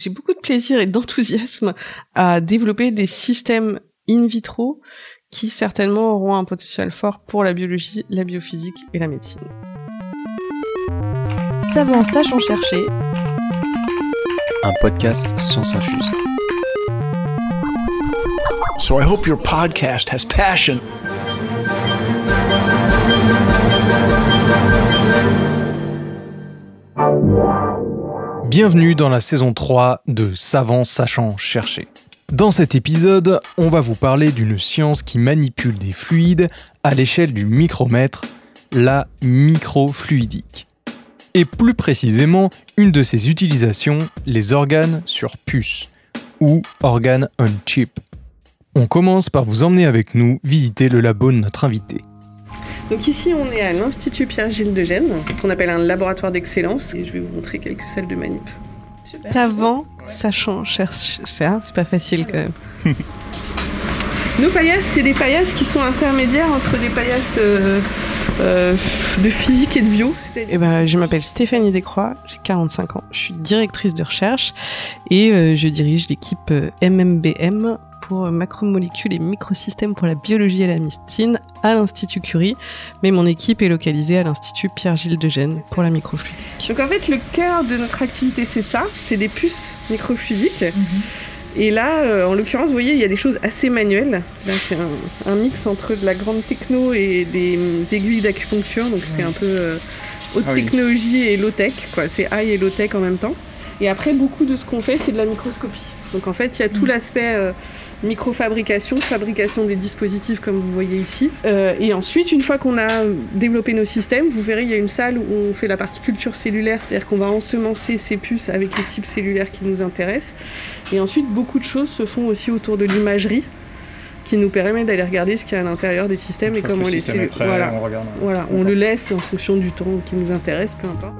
J'ai beaucoup de plaisir et d'enthousiasme à développer des systèmes in vitro qui certainement auront un potentiel fort pour la biologie, la biophysique et la médecine. Savant sachant chercher. Un podcast Science Infuse. So I hope your podcast has passion. Bienvenue dans la saison 3 de Savant sachant chercher. Dans cet épisode, on va vous parler d'une science qui manipule des fluides à l'échelle du micromètre, la microfluidique. Et plus précisément, une de ses utilisations, les organes sur puce, ou organes on chip. On commence par vous emmener avec nous visiter le labo de notre invité. Donc ici, on est à l'Institut Pierre-Gilles de Gênes, ce qu'on appelle un laboratoire d'excellence, et je vais vous montrer quelques salles de manip. Savant, sachant, cherche, hein, c'est pas facile quand même. Nos paillasses, c'est des paillasses qui sont intermédiaires entre des paillasses euh, euh, de physique et de bio. Eh ben, je m'appelle Stéphanie Descroix, j'ai 45 ans, je suis directrice de recherche et euh, je dirige l'équipe MMBM pour macromolécules et microsystèmes pour la biologie et la médecine à l'Institut Curie, mais mon équipe est localisée à l'Institut Pierre-Gilles de Gênes pour la microfluidique. Donc en fait, le cœur de notre activité, c'est ça, c'est des puces microfluidiques. Mhm. Et là, euh, en l'occurrence, vous voyez, il y a des choses assez manuelles. Là, c'est un, mix entre de la grande techno et des aiguilles d'acupuncture, donc c'est un peu euh, haute ah technologie et low-tech, quoi. C'est high et low-tech en même temps. Et après, beaucoup de ce qu'on fait, c'est de la microscopie. Donc en fait, il y a tout mhm. l'aspect euh, microfabrication, fabrication des dispositifs comme vous voyez ici. Euh, et ensuite, une fois qu'on a développé nos systèmes, vous verrez, il y a une salle où on fait la partie culture cellulaire, c'est-à-dire qu'on va ensemencer ces puces avec les types cellulaires qui nous intéressent. Et ensuite, beaucoup de choses se font aussi autour de l'imagerie qui nous permet d'aller regarder ce qu'il y a à l'intérieur des systèmes et comment les cellules. Voilà, on, voilà, on le laisse en fonction du temps qui nous intéresse, peu importe.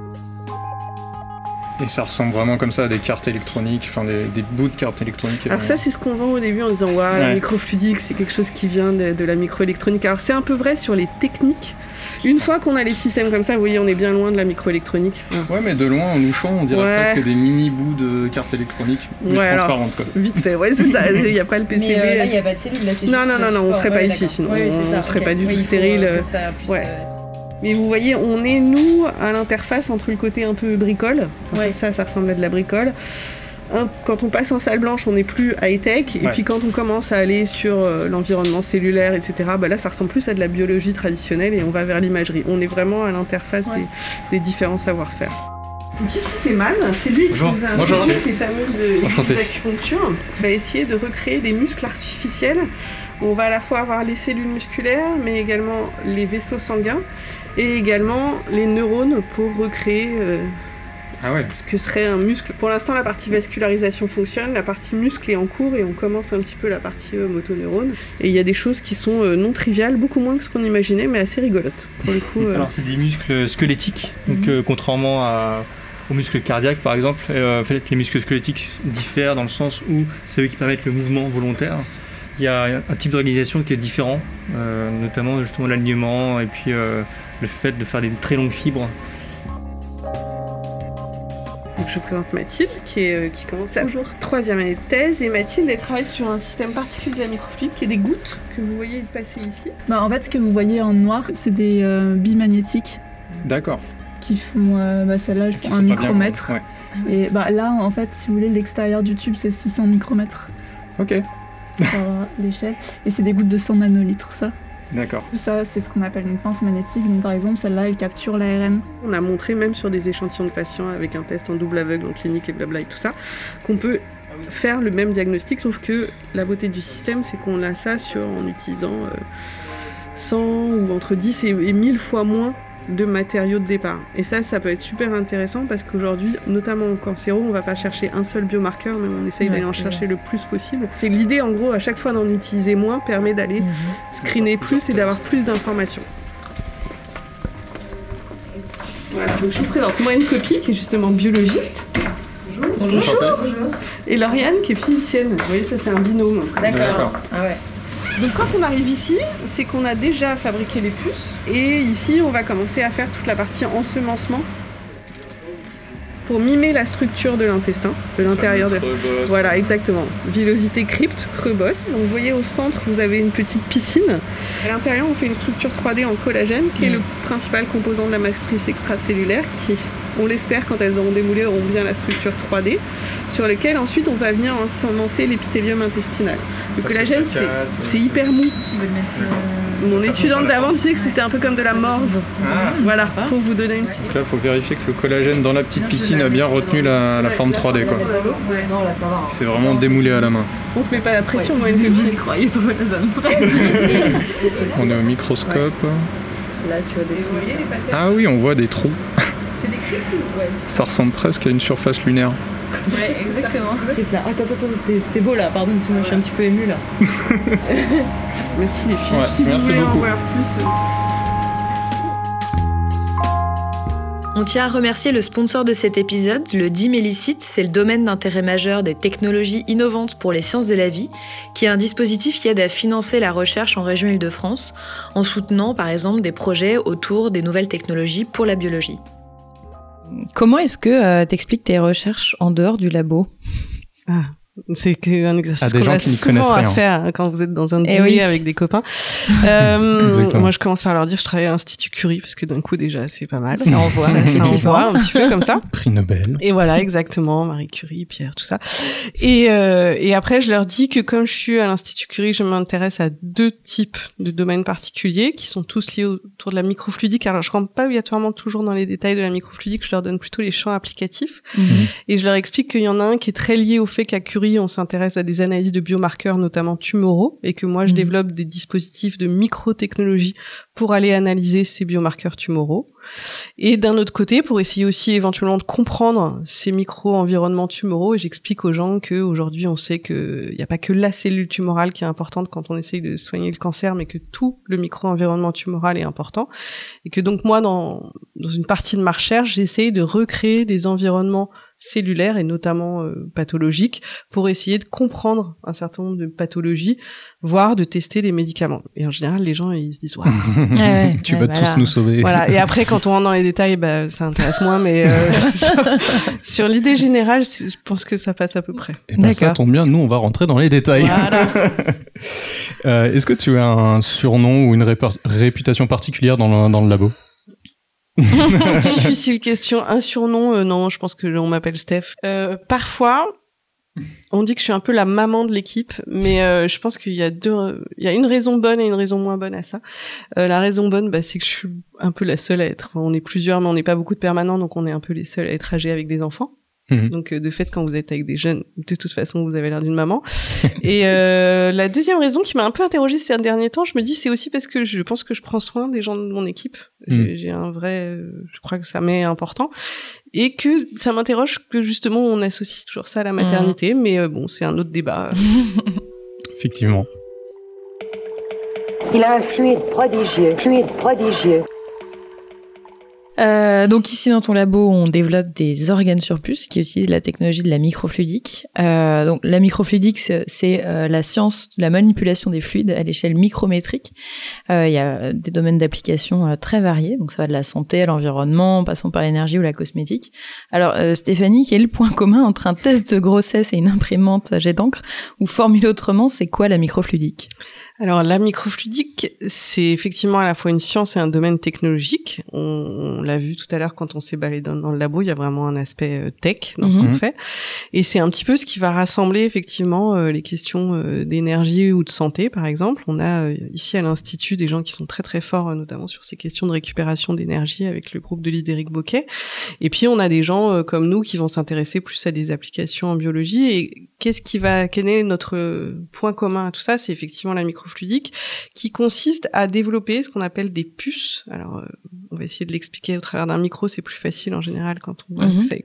Et ça ressemble vraiment comme ça à des cartes électroniques, enfin des, bouts de cartes électroniques. Alors ça c'est ce qu'on vend au début en disant waouh la microfluidique c'est quelque chose qui vient de, la microélectronique. Alors c'est un peu vrai sur les techniques. Une fois qu'on a les systèmes comme ça, vous voyez, on est bien loin de la microélectronique. Ouais, mais de loin, en louchant, on dirait presque des mini bouts de cartes électroniques, mais transparentes. Quoi. Vite fait, ouais, c'est ça. Il n'y a pas le PCB. Mais euh, là, il n'y a pas de cellules. Là, non, non, non, non, on ne serait pas ici, sinon on ne serait pas du tout stérile. ouais. Euh, mais vous voyez, on est nous à l'interface entre le côté un peu bricole, ça, ça ressemble à de la bricole. quand on passe en salle blanche, on n'est plus high-tech. Et puis quand on commence à aller sur euh, l'environnement cellulaire, etc., bah là, ça ressemble plus à de la biologie traditionnelle et on va vers l'imagerie. On est vraiment à l'interface des, différents savoir-faire. Donc ici, c'est Man. C'est lui qui nous a introduit ces fameuses d'acupuncture. On va essayer de recréer des muscles artificiels. On va à la fois avoir les cellules musculaires, mais également les vaisseaux sanguins et également les neurones pour recréer euh, ah ce que serait un muscle. Pour l'instant, la partie vascularisation fonctionne, la partie muscle est en cours et on commence un petit peu la partie euh, motoneurone. Et il y a des choses qui sont euh, non triviales, beaucoup moins que ce qu'on imaginait, mais assez rigolotes. Pour le coup, Alors, c'est des muscles squelettiques, donc mhm. contrairement à, aux muscles cardiaques par exemple, en fait, les muscles squelettiques diffèrent dans le sens où c'est eux qui permettent le mouvement volontaire. Il y a un type d'organisation qui est différent, notamment justement l'alignement et puis le fait de faire des très longues fibres. Donc je vous présente Mathilde qui, est, euh, qui commence sa troisième année de thèse et Mathilde elle travaille sur un système particulier de la microfluide qui est des gouttes que vous voyez passer ici. Bah, en fait ce que vous voyez en noir c'est des euh, bimagnétiques. D'accord. Qui font euh, bah, celle-là un micromètre. Et bah, là en fait si vous voulez l'extérieur du tube c'est 600 micromètres. Ok. l'échelle. Et c'est des gouttes de 100 nanolitres ça. D'accord. Ça, c'est ce qu'on appelle une pince magnétique. Donc, par exemple, celle-là, elle capture l'ARN. On a montré même sur des échantillons de patients avec un test en double aveugle en clinique et blabla et tout ça, qu'on peut faire le même diagnostic, sauf que la beauté du système, c'est qu'on a ça sur, en utilisant 100 euh, ou entre 10 et 1000 fois moins de matériaux de départ. Et ça, ça peut être super intéressant parce qu'aujourd'hui, notamment en cancéro, on va pas chercher un seul biomarqueur, mais on essaye d'aller en chercher le plus possible. Et l'idée, en gros, à chaque fois d'en utiliser moins, permet d'aller mhm. screener plus et d'avoir plus d'informations. Voilà, donc je vous présente moi une copie qui est justement biologiste. Bonjour. Bonjour. Et Lauriane qui est physicienne. Vous voyez, ça c'est un binôme. D'accord. Ah ouais. Donc quand on arrive ici, c'est qu'on a déjà fabriqué les puces et ici on va commencer à faire toute la partie ensemencement pour mimer la structure de l'intestin, de l'intérieur de. Voilà, exactement. Villosité crypte, creux bosse. Donc vous voyez au centre, vous avez une petite piscine. À l'intérieur, on fait une structure 3D en collagène, qui est le principal composant de la matrice extracellulaire, qui, on l'espère, quand elles auront démoulé, auront bien la structure 3D, sur lequel ensuite on va venir ensemencer l'épithélium intestinal. Le collagène, c'est hyper mou. Mon étudiante d'avant disait que c'était un peu comme de la morve. Ah. voilà, pour vous donner une petite. là, il faut vérifier que le collagène dans la petite piscine a bien retenu la, forme 3D. Quoi. C'est vraiment démoulé à la main. On te met pas la pression, moi, je croyais trop, ça me stresse. on est au microscope. Là, tu vois des trous. Ah oui, on voit des trous. Ça ressemble presque à une surface lunaire. Ouais, exactement. Attends, attends, attends, c'était beau là, pardon, je suis un petit peu ému là. Merci les filles. merci beaucoup. Euh, On tient à remercier le sponsor de cet épisode, le Dimélicite, c'est le domaine d'intérêt majeur des technologies innovantes pour les sciences de la vie, qui est un dispositif qui aide à financer la recherche en région Île-de-France, en soutenant par exemple des projets autour des nouvelles technologies pour la biologie. Comment est-ce que euh, tu expliques tes recherches en dehors du labo? Ah. C'est un exercice qu'on a souvent à faire hein, quand vous êtes dans un eh dîner avec des copains. Euh, moi, je commence par leur dire je travaille à l'Institut Curie parce que d'un coup déjà c'est pas mal. Ça envoie, ça, envoie un petit peu comme ça. Prix Nobel. Et voilà, exactement, Marie Curie, Pierre, tout ça. Et, euh, et après, je leur dis que comme je suis à l'Institut Curie, je m'intéresse à deux types de domaines particuliers qui sont tous liés autour de la microfluidique. Alors, je rentre pas obligatoirement toujours dans les détails de la microfluidique, je leur donne plutôt les champs applicatifs. Mhm. Et je leur explique qu'il y en a un qui est très lié au fait qu'à Curie on s'intéresse à des analyses de biomarqueurs, notamment tumoraux, et que moi, je mmh. développe des dispositifs de microtechnologie pour aller analyser ces biomarqueurs tumoraux. Et d'un autre côté, pour essayer aussi éventuellement de comprendre ces micro-environnements tumoraux, et j'explique aux gens qu'aujourd'hui, on sait qu'il n'y a pas que la cellule tumorale qui est importante quand on essaye de soigner le cancer, mais que tout le micro-environnement tumoral est important. Et que donc moi, dans, dans une partie de ma recherche, j'essaye de recréer des environnements cellulaires et notamment euh, pathologiques pour essayer de comprendre un certain nombre de pathologies, voire de tester des médicaments. Et en général, les gens ils se disent tu vas tous nous sauver. Voilà. Et après, quand on rentre dans les détails, bah, ça intéresse moins, mais euh, sur l'idée générale, je pense que ça passe à peu près. Et eh ben, ça tombe bien. Nous, on va rentrer dans les détails. euh, Est-ce que tu as un surnom ou une réputation particulière dans le, dans le labo? Difficile question. Un surnom, euh, non, je pense que on m'appelle Steph. Euh, parfois, on dit que je suis un peu la maman de l'équipe, mais euh, je pense qu'il y a deux, il y a une raison bonne et une raison moins bonne à ça. la raison bonne, bah, c'est que je suis un peu la seule à être. On est plusieurs, mais on n'est pas beaucoup de permanents, donc on est un peu les seuls à être âgés avec des enfants. Mhm. Donc euh, de fait, quand vous êtes avec des jeunes, de toute façon, vous avez l'air d'une maman. et euh, la deuxième raison qui m'a un peu interrogée ces derniers temps, je me dis, c'est aussi parce que je pense que je prends soin des gens de mon équipe. J'ai mhm. un vrai, je crois que ça m'est important, et que ça m'interroge que justement on associe toujours ça à la maternité. Mhm. Mais euh, bon, c'est un autre débat. Effectivement. Il a un fluide prodigieux, fluide prodigieux. Euh, donc ici dans ton labo, on développe des organes sur puce qui utilisent la technologie de la microfluidique. Euh, donc la microfluidique, c'est euh, la science de la manipulation des fluides à l'échelle micrométrique. Euh, il y a des domaines d'application très variés, donc ça va de la santé à l'environnement, en passant par l'énergie ou la cosmétique. Alors Stéphanie, quel est le point commun entre un test de grossesse et une imprimante à jet d'encre? Ou formulé autrement, c'est quoi la microfluidique? Alors la microfluidique, c'est effectivement à la fois une science et un domaine technologique. On, l'a vu tout à l'heure quand on s'est baladé dans, le labo, il y a vraiment un aspect euh, tech dans ce qu'on mhm. fait. Et c'est un petit peu ce qui va rassembler effectivement euh, les questions euh, d'énergie ou de santé, par exemple. On a ici à l'Institut des gens qui sont très très forts, notamment sur ces questions de récupération d'énergie avec le groupe de Lidéric Boquet. Et puis on a des gens comme nous qui vont s'intéresser plus à des applications en biologie. Et qu'est-ce qui va, quel est notre point commun à tout ça? C'est effectivement la microfluidique fluidique, qui consiste à développer ce qu'on appelle des puces. Alors, euh, on va essayer de l'expliquer au travers d'un micro, c'est plus facile en général quand on voit mhm. ça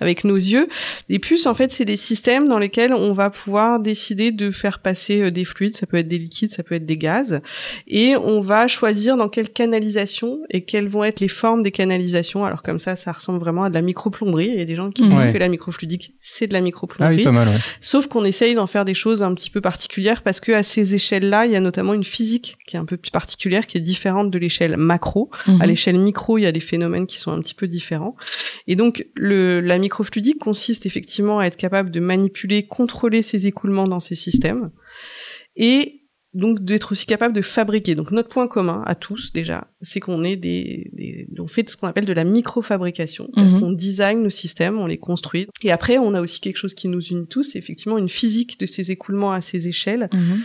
avec, nos yeux. Des puces, en fait, c'est des systèmes dans lesquels on va pouvoir décider de faire passer euh, des fluides, ça peut être des liquides, ça peut être des gaz, et on va choisir dans quelle canalisation et quelles vont être les formes des canalisations. Alors comme ça, ça ressemble vraiment à de la microplomberie. Il y a des gens qui disent que la microfluidique, c'est de la microplomberie. Ah oui, pas mal, ouais. Sauf qu'on essaye d'en faire des choses un petit peu particulières parce que à ces échelles là il y a notamment une physique qui est un peu plus particulière, qui est différente de l'échelle macro. À mhm. l'échelle micro, il y a des phénomènes qui sont un petit peu différents. Et donc, le, la microfluidique consiste effectivement à être capable de manipuler, contrôler ces écoulements dans ces systèmes. Et donc d'être aussi capable de fabriquer. Donc notre point commun à tous déjà, c'est qu'on est des, des, on fait ce qu'on appelle de la microfabrication. Mhm. On design nos systèmes, on les construit. Et après, on a aussi quelque chose qui nous unit tous, c'est effectivement une physique de ces écoulements à ces échelles. Mhm.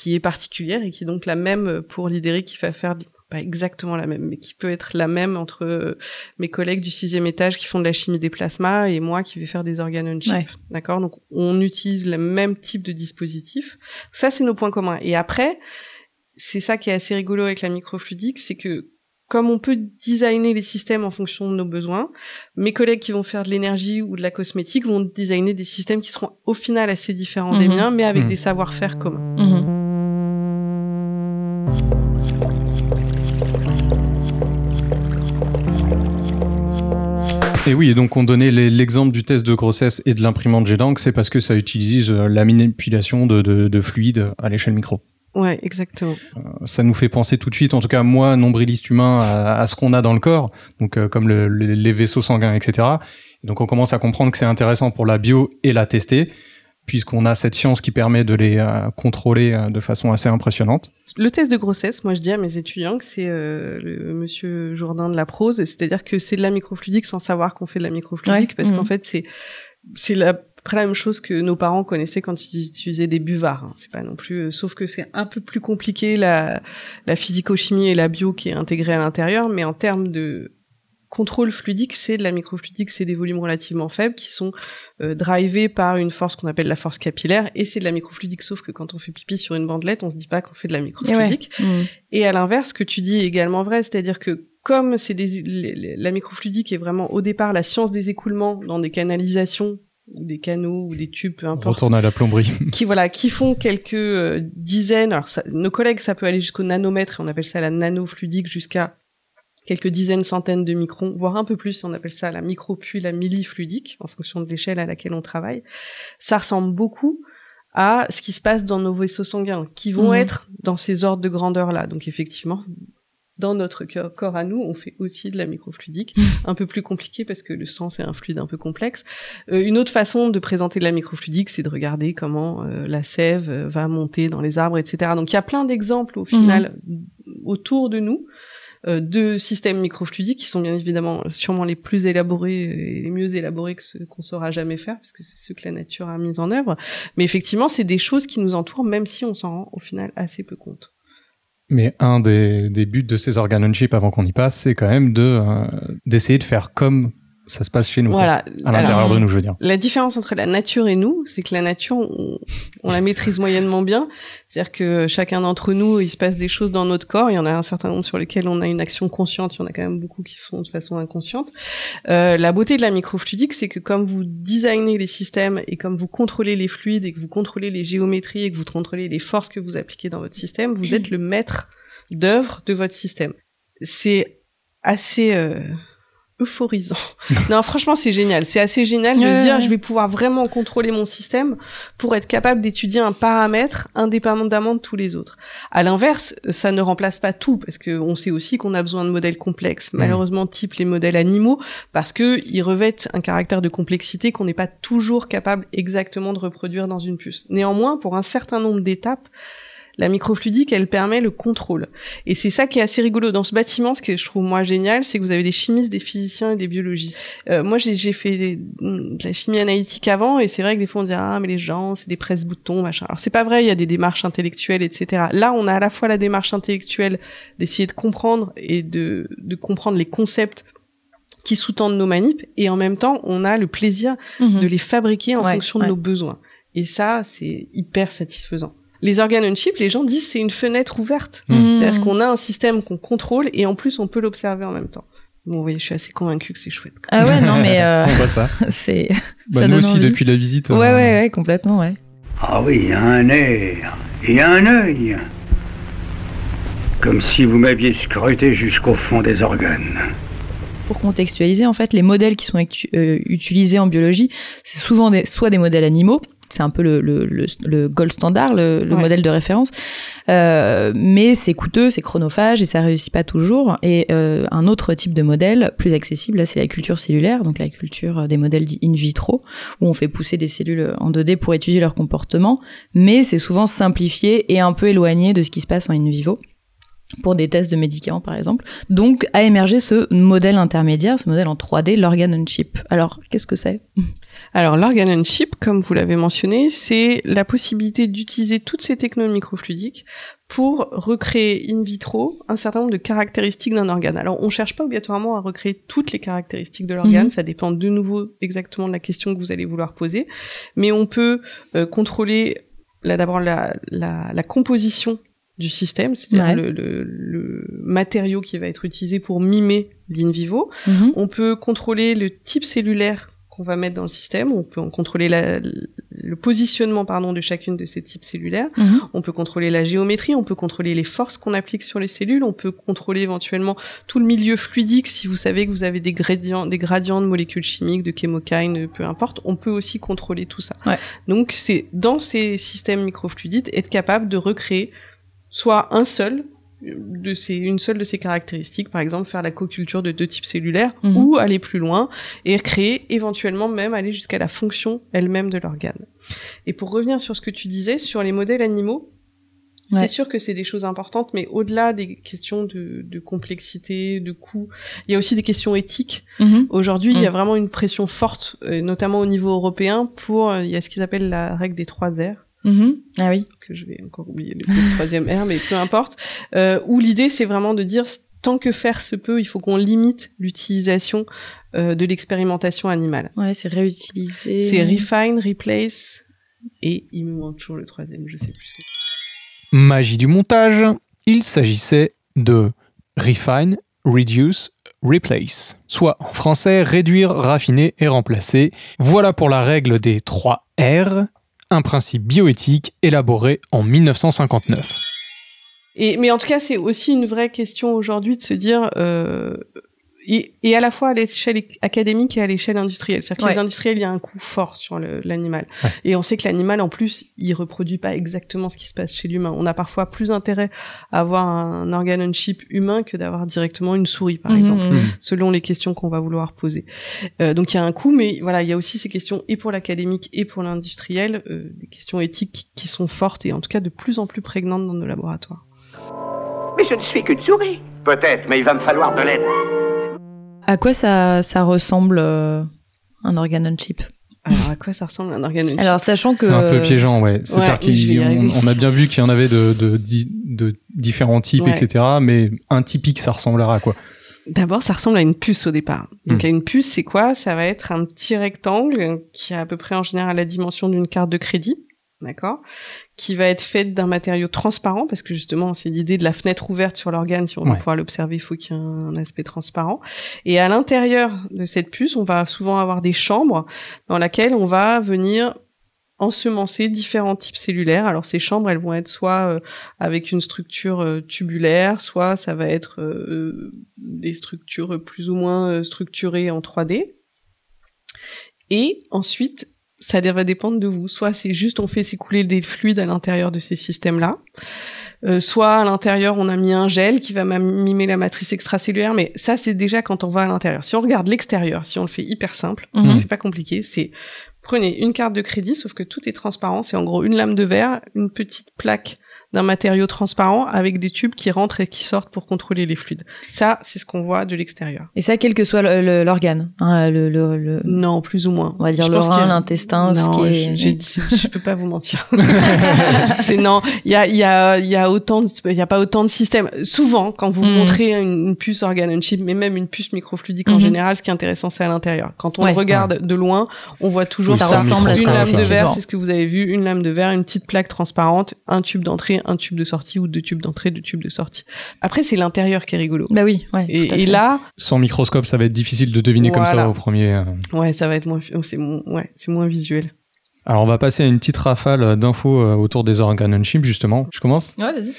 Qui est particulière et qui est donc la même pour l'idée qui va faire pas exactement la même, mais qui peut être la même entre euh, mes collègues du sixième étage qui font de la chimie des plasmas et moi qui vais faire des organes on chip. D'accord? Donc on utilise le même type de dispositif. Ça, c'est nos points communs. Et après, c'est ça qui est assez rigolo avec la microfluidique, c'est que comme on peut designer les systèmes en fonction de nos besoins, mes collègues qui vont faire de l'énergie ou de la cosmétique vont designer des systèmes qui seront au final assez différents des mhm. miens, mais avec mhm. des savoir-faire communs. Mhm. Et oui, donc on donnait l'exemple du test de grossesse et de l'imprimante G-Dank, c'est parce que ça utilise euh, la manipulation de, de, fluides à l'échelle micro. Ouais, exactement. Euh, ça nous fait penser tout de suite, en tout cas moi, nombriliste humain, à, ce qu'on a dans le corps, donc euh, comme les vaisseaux sanguins, etc. Donc on commence à comprendre que c'est intéressant pour la bio et la tester puisqu'on a cette science qui permet de les euh, contrôler euh, de façon assez impressionnante. Le test de grossesse, moi je dis à mes étudiants que c'est euh, le monsieur Jourdain de la prose, c'est-à-dire que c'est de la microfluidique sans savoir qu'on fait de la microfluidique, parce qu'en mmh. fait c'est c'est la après la même chose que nos parents connaissaient quand ils utilisaient des buvards. Hein. C'est pas non plus, sauf que c'est un peu plus compliqué la, la physico-chimie et la bio qui est intégrée à l'intérieur, mais en termes de contrôle fluidique, c'est de la microfluidique, c'est des volumes relativement faibles qui sont euh, drivés par une force qu'on appelle la force capillaire, et c'est de la microfluidique, sauf que quand on fait pipi sur une bandelette, on se dit pas qu'on fait de la microfluidique. Et, mmh. et à l'inverse, ce que tu dis est également vrai, c'est-à-dire que comme c'est la microfluidique est vraiment au départ la science des écoulements dans des canalisations ou des canaux ou des tubes, peu importe. Retourne à la plomberie. qui voilà, qui font quelques euh, dizaines. Alors nos collègues, ça peut aller jusqu'au nanomètre, et on appelle ça la nanofluidique, jusqu'à quelques dizaines, centaines de microns, voire un peu plus, on appelle ça la micro puis la millifluidique, en fonction de l'échelle à laquelle on travaille. Ça ressemble beaucoup à ce qui se passe dans nos vaisseaux sanguins, qui vont mhm. être dans ces ordres de grandeur-là. Donc effectivement, dans notre corps à nous, on fait aussi de la microfluidique, un peu plus compliqué parce que le sang c'est un fluide un peu complexe. Euh, une autre façon de présenter de la microfluidique, c'est de regarder comment euh, la sève euh, va monter dans les arbres, etc. Donc il y a plein d'exemples au final mhm. autour de nous euh, deux systèmes microfluidiques qui sont bien évidemment sûrement les plus élaborés et les mieux élaborés que ceux qu'on saura jamais faire, parce que c'est ceux que la nature a mis en œuvre. Mais effectivement, c'est des choses qui nous entourent, même si on s'en rend au final assez peu compte. Mais un des, des buts de ces organes on chip avant qu'on y passe, c'est quand même de euh, d'essayer de faire comme ça se passe chez nous. Voilà. À l'intérieur de nous, je veux dire. La différence entre la nature et nous, c'est que la nature, on, la maîtrise moyennement bien. C'est-à-dire que chacun d'entre nous, il se passe des choses dans notre corps. Il y en a un certain nombre sur lesquels on a une action consciente. Il y en a quand même beaucoup qui font de façon inconsciente. Euh, la beauté de la microfluidique, c'est que comme vous designez les systèmes et comme vous contrôlez les fluides et que vous contrôlez les géométries et que vous contrôlez les forces que vous appliquez dans votre système, vous êtes le maître d'œuvre de votre système. C'est assez euh, euphorisant. non, franchement, c'est génial. C'est assez génial de se dire, je vais pouvoir vraiment contrôler mon système pour être capable d'étudier un paramètre indépendamment de tous les autres. À l'inverse, ça ne remplace pas tout parce que on sait aussi qu'on a besoin de modèles complexes. Malheureusement, type les modèles animaux, parce que ils revêtent un caractère de complexité qu'on n'est pas toujours capable exactement de reproduire dans une puce. Néanmoins, pour un certain nombre d'étapes, la microfluidique, elle permet le contrôle. Et c'est ça qui est assez rigolo dans ce bâtiment. Ce que je trouve moi génial, c'est que vous avez des chimistes, des physiciens et des biologistes. Euh, moi, j'ai fait de la chimie analytique avant, et c'est vrai que des fois on dit ah mais les gens, c'est des presse-boutons, machin. Alors c'est pas vrai. Il y a des démarches intellectuelles, etc. Là, on a à la fois la démarche intellectuelle d'essayer de comprendre et de, de comprendre les concepts qui sous-tendent nos manips, et en même temps, on a le plaisir mhm. de les fabriquer en fonction de nos besoins. Et ça, c'est hyper satisfaisant les organes on chip, les gens disent c'est une fenêtre ouverte. Mmh. C'est-à-dire qu'on a un système qu'on contrôle et en plus on peut l'observer en même temps. Bon, vous voyez, je suis assez convaincu que c'est chouette. Ah ouais, non, mais euh, on voit ça. c'est. Bah, nous aussi depuis la visite. Ouais, ouais, euh, ouais, complètement, ouais. Ah oui, il y a un air, il y a un œil. Comme si vous m'aviez scruté jusqu'au fond des organes. Pour contextualiser, en fait, les modèles qui sont euh, utilisés en biologie, c'est souvent des, soit des modèles animaux, c'est un peu le, le, le, gold standard, le, modèle de référence. Euh, mais c'est coûteux, c'est chronophage et ça réussit pas toujours. Et euh, un autre type de modèle plus accessible, là, c'est la culture cellulaire, donc la culture des modèles dits in vitro, où on fait pousser des cellules en 2D pour étudier leur comportement, mais c'est souvent simplifié et un peu éloigné de ce qui se passe en in vivo pour des tests de médicaments par exemple. Donc a émergé ce modèle intermédiaire, ce modèle en 3D, l'organ on chip. Alors qu'est-ce que c'est? Alors l'organ on chip, comme vous l'avez mentionné, c'est la possibilité d'utiliser toutes ces technologies microfluidiques pour recréer in vitro un certain nombre de caractéristiques d'un organe. Alors on cherche pas obligatoirement à recréer toutes les caractéristiques de l'organe, mhm. ça dépend de nouveau exactement de la question que vous allez vouloir poser, mais on peut euh, contrôler là d'abord la, la, la composition du système, c'est-à-dire le, le, le, matériau qui va être utilisé pour mimer l'in vivo. Mhm. On peut contrôler le type cellulaire qu'on va mettre dans le système. On peut contrôler la, le positionnement pardon de chacune de ces types cellulaires. Mhm. On peut contrôler la géométrie. On peut contrôler les forces qu'on applique sur les cellules. On peut contrôler éventuellement tout le milieu fluidique. Si vous savez que vous avez des gradients, des gradients de molécules chimiques, de chemokines, peu importe, on peut aussi contrôler tout ça. Ouais. Donc c'est dans ces systèmes microfluidiques être capable de recréer soit un seul de ces, une seule de ces caractéristiques, par exemple faire la co-culture de deux types cellulaires, mhm. ou aller plus loin et créer éventuellement même aller jusqu'à la fonction elle-même de l'organe. Et pour revenir sur ce que tu disais, sur les modèles animaux, c'est sûr que c'est des choses importantes, mais au-delà des questions de, de, complexité, de coût, il y a aussi des questions éthiques. Mhm. Aujourd'hui, il y a mhm. vraiment une pression forte, euh, notamment au niveau européen, pour, euh, il y a ce qu'ils appellent la règle des trois R. Mm-hmm. Ah oui. Que je vais encore oublier le troisième R, mais peu importe. Euh, où l'idée, c'est vraiment de dire, tant que faire se peut, il faut qu'on limite l'utilisation euh, de l'expérimentation animale. Ouais, c'est réutiliser. C'est refine, replace, et il me manque toujours le troisième, je sais plus. Magie du montage, il s'agissait de refine, reduce, replace. Soit en français, réduire, raffiner et remplacer. Voilà pour la règle des 3 R un principe bioéthique élaboré en 1959. Et, mais en tout cas, c'est aussi une vraie question aujourd'hui de se dire, euh, et, à la fois à l'échelle académique et à l'échelle industrielle. C'est-à-dire que les industriels, il y a un coût fort sur l'animal. Et on sait que l'animal, en plus, il reproduit pas exactement ce qui se passe chez l'humain. On a parfois plus intérêt à avoir un organe on chip humain que d'avoir directement une souris, par mmh, exemple, mmh, mmh. selon les questions qu'on va vouloir poser. Euh, donc il y a un coût, mais voilà, il y a aussi ces questions et pour l'académique et pour l'industriel, euh, des questions éthiques qui sont fortes et en tout cas de plus en plus prégnantes dans nos laboratoires. Mais je ne suis qu'une souris. Peut-être, mais il va me falloir de l'aide. À quoi ça, ça ressemble euh, un organ on chip? Alors, à quoi ça ressemble un organe Alors, sachant que. C'est un peu piégeant, ouais. C'est-à-dire qu'on a bien vu qu'il y en avait de, de, de, différents types, etc. Mais un typique, ça ressemblera à quoi? D'abord, ça ressemble à une puce au départ. Donc, hmm. à une puce, c'est quoi? Ça va être un petit rectangle qui a à peu près en général la dimension d'une carte de crédit d'accord Qui va être faite d'un matériau transparent, parce que justement, c'est l'idée de la fenêtre ouverte sur l'organe. Si on veut pouvoir l'observer, il faut qu'il y ait un aspect transparent. Et à l'intérieur de cette puce, on va souvent avoir des chambres dans lesquelles on va venir ensemencer différents types cellulaires. Alors ces chambres, elles vont être soit euh, avec une structure euh, tubulaire, soit ça va être euh, des structures plus ou moins structurées en 3D. Et ensuite, ça va dépendre de vous. Soit c'est juste on fait s'écouler des fluides à l'intérieur de ces systèmes-là. Euh, soit à l'intérieur on a mis un gel qui va mimer la matrice extracellulaire, mais ça c'est déjà quand on va à l'intérieur. Si on regarde l'extérieur, si on le fait hyper simple, mhm. c'est pas compliqué, c'est prenez une carte de crédit, sauf que tout est transparent, c'est en gros une lame de verre, une petite plaque d'un matériau transparent avec des tubes qui rentrent et qui sortent pour contrôler les fluides. Ça, c'est ce qu'on voit de l'extérieur. Et ça, quel que soit l'organe hein, le, le, Non, plus ou moins. On va dire le rein, l'intestin, ce qui est... Je peux pas vous mentir. c'est non, il y a, y, a, y a autant, il y a pas autant de systèmes. Souvent, quand vous mm. montrez une, puce organe on chip, mais même une puce microfluidique en mm-hmm. général, ce qui est intéressant, c'est à l'intérieur. Quand on regarde de loin, on voit toujours ça, ressemble une lame de verre, c'est ce que vous avez vu, une lame de verre, une petite plaque transparente, un tube d'entrée, un tube de sortie ou deux tubes d'entrée, deux tubes de sortie. Après, c'est l'intérieur qui est rigolo. Bah oui, ouais. Et, là, sans microscope, ça va être difficile de deviner comme ça au premier. Euh. Ouais, ça va être moins, c'est ouais, c'est moins visuel. Alors on va passer à une petite rafale d'infos euh, autour des organes on chip justement. Je commence Ouais, vas-y.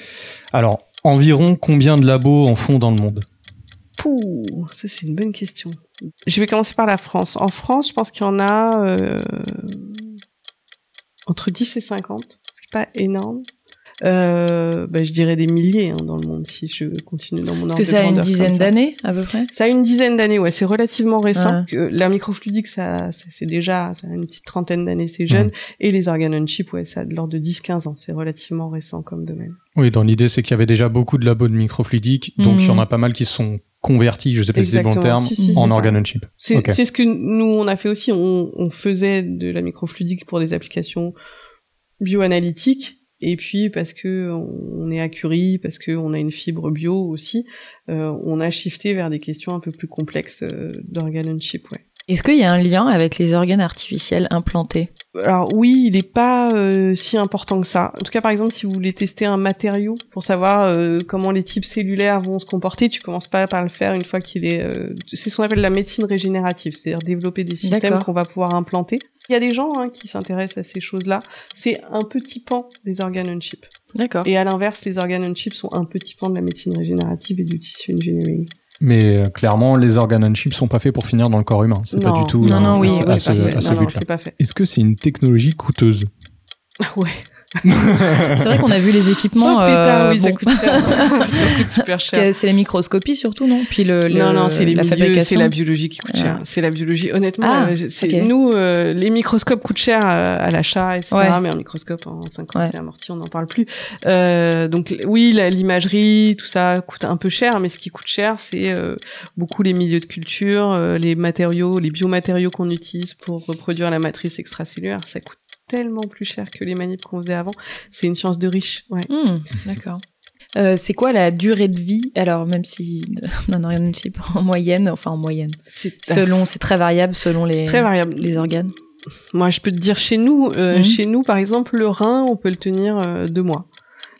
Alors, environ combien de labos en font dans le monde? Pouh, ça c'est une bonne question. Je vais commencer par la France. En France, je pense qu'il y en a euh, entre 10 et 50, ce qui n'est pas énorme. Euh, bah, je dirais des milliers hein, dans le monde si je continue dans mon ordre que ça a une dizaine d'années à peu près Ça a une dizaine d'années, ouais. C'est relativement récent. Que la microfluidique, ça, ça c'est déjà ça a une petite trentaine d'années, c'est jeune. Mmh. Et les organes on chip, ouais, ça a de l'ordre de 10-15 ans. C'est relativement récent comme domaine. Oui, dans l'idée, c'est qu'il y avait déjà beaucoup de labos de microfluidique, donc il y en a mmh. pas mal qui sont convertis, je sais pas si c'est le bon terme, en organe on chip. C'est okay. ce que nous on a fait aussi. On, on faisait de la microfluidique pour des applications bioanalytiques et puis parce que on est à Curie, parce que on a une fibre bio aussi, euh, on a shifté vers des questions un peu plus complexes euh, chip, ouais. Est-ce qu'il y a un lien avec les organes artificiels implantés? Alors oui, il n'est pas euh, si important que ça. En tout cas, par exemple, si vous voulez tester un matériau pour savoir euh, comment les types cellulaires vont se comporter, tu commences pas par le faire une fois qu'il est. Euh, c'est ce qu'on appelle la médecine régénérative, c'est-à-dire développer des systèmes qu'on va pouvoir implanter. Il y a des gens hein, qui s'intéressent à ces choses-là. C'est un petit pan des organes on chip. D'accord. Et à l'inverse, les organes on chip sont un petit pan de la médecine régénérative et du tissu engineering. Mais euh, clairement, les organes on chip sont pas faits pour finir dans le corps humain. C'est pas du tout non, non, oui, à, ce, but-là. Est-ce que c'est une technologie coûteuse? Ouais. c'est vrai qu'on a vu les équipements. Oh, euh, oui, bon. ça coûte cher. ça coûte super cher. C'est la microscopie surtout, non? Puis le, le, non, non, c'est la fabrication. C'est la biologie qui coûte cher. C'est la biologie. Honnêtement, ah, euh, nous, euh, les microscopes coûtent cher à, l'achat, etc. Mais un microscope en 5 ans, c'est amorti, on n'en parle plus. Euh, donc oui, l'imagerie, tout ça coûte un peu cher, mais ce qui coûte cher, c'est euh, beaucoup les milieux de culture, les matériaux, les biomatériaux qu'on utilise pour reproduire la matrice extracellulaire. Ça coûte tellement plus cher que les manips qu'on faisait avant. C'est une science de riche. Ouais. Hmm, d'accord. Euh, c'est quoi la durée de vie? Alors même si d'un organe chip en moyenne, enfin en moyenne, selon c'est très variable selon les très variable. les organes. Moi, je peux te dire chez nous, euh, hmm. chez nous par exemple, le rein, on peut le tenir euh, deux mois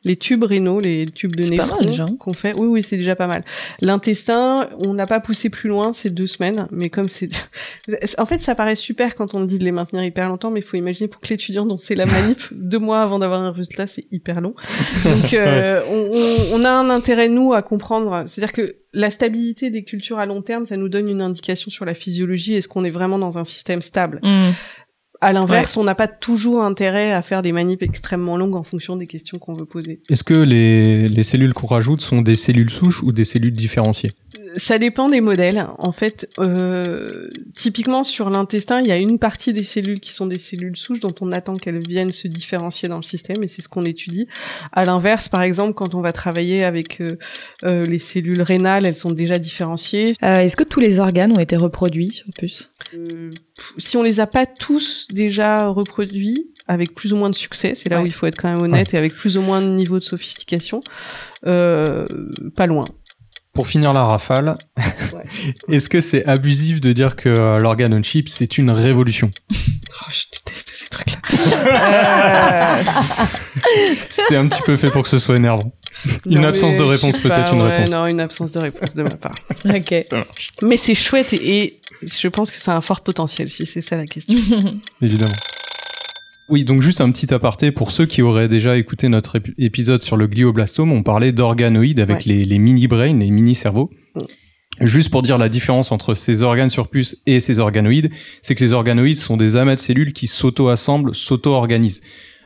les tubes rénaux, les tubes de néphron qu'on fait. Oui, oui, c'est déjà pas mal. L'intestin, on n'a pas poussé plus loin, c'est deux semaines, mais comme c'est, en fait, ça paraît super quand on dit de les maintenir hyper longtemps, mais il faut imaginer pour que l'étudiant dont c'est la manip, deux mois avant d'avoir un résultat, c'est hyper long. Donc, euh, on, on, a un intérêt nous à comprendre, c'est-à-dire que la stabilité des cultures à long terme, ça nous donne une indication sur la physiologie. Est-ce qu'on est vraiment dans un système stable mmh. À l'inverse, on n'a pas toujours intérêt à faire des manips extrêmement longues en fonction des questions qu'on veut poser. Est-ce que les, les cellules qu'on rajoute sont des cellules souches ou des cellules différenciées? Ça dépend des modèles. En fait, euh, typiquement sur l'intestin, il y a une partie des cellules qui sont des cellules souches dont on attend qu'elles viennent se différencier dans le système et c'est ce qu'on étudie. À l'inverse, par exemple, quand on va travailler avec euh, euh, les cellules rénales, elles sont déjà différenciées. Est-ce que tous les organes ont été reproduits sur puce? Si on les a pas tous déjà reproduits, avec plus ou moins de succès, c'est là où il faut être quand même honnête, et avec plus ou moins de niveau de sophistication, pas loin. Pour finir la rafale, est-ce que c'est abusif de dire que euh, l'organe on chip c'est une révolution? Oh, je déteste ces trucs-là. C'était un petit peu fait pour que ce soit énervant. Une absence de réponse, peut-être une réponse. Non, une absence de réponse de ma part. ok. Mais c'est chouette et, et, je pense que ça a un fort potentiel, si c'est ça la question. Évidemment. Oui, donc juste un petit aparté pour ceux qui auraient déjà écouté notre épisode sur le glioblastome, on parlait d'organoïdes avec les, mini-brains, les mini-cerveaux. Mm. Juste pour dire la différence entre ces organes sur puce et ces organoïdes, c'est que les organoïdes sont des amas de cellules qui s'auto-assemblent, s'auto-organisent.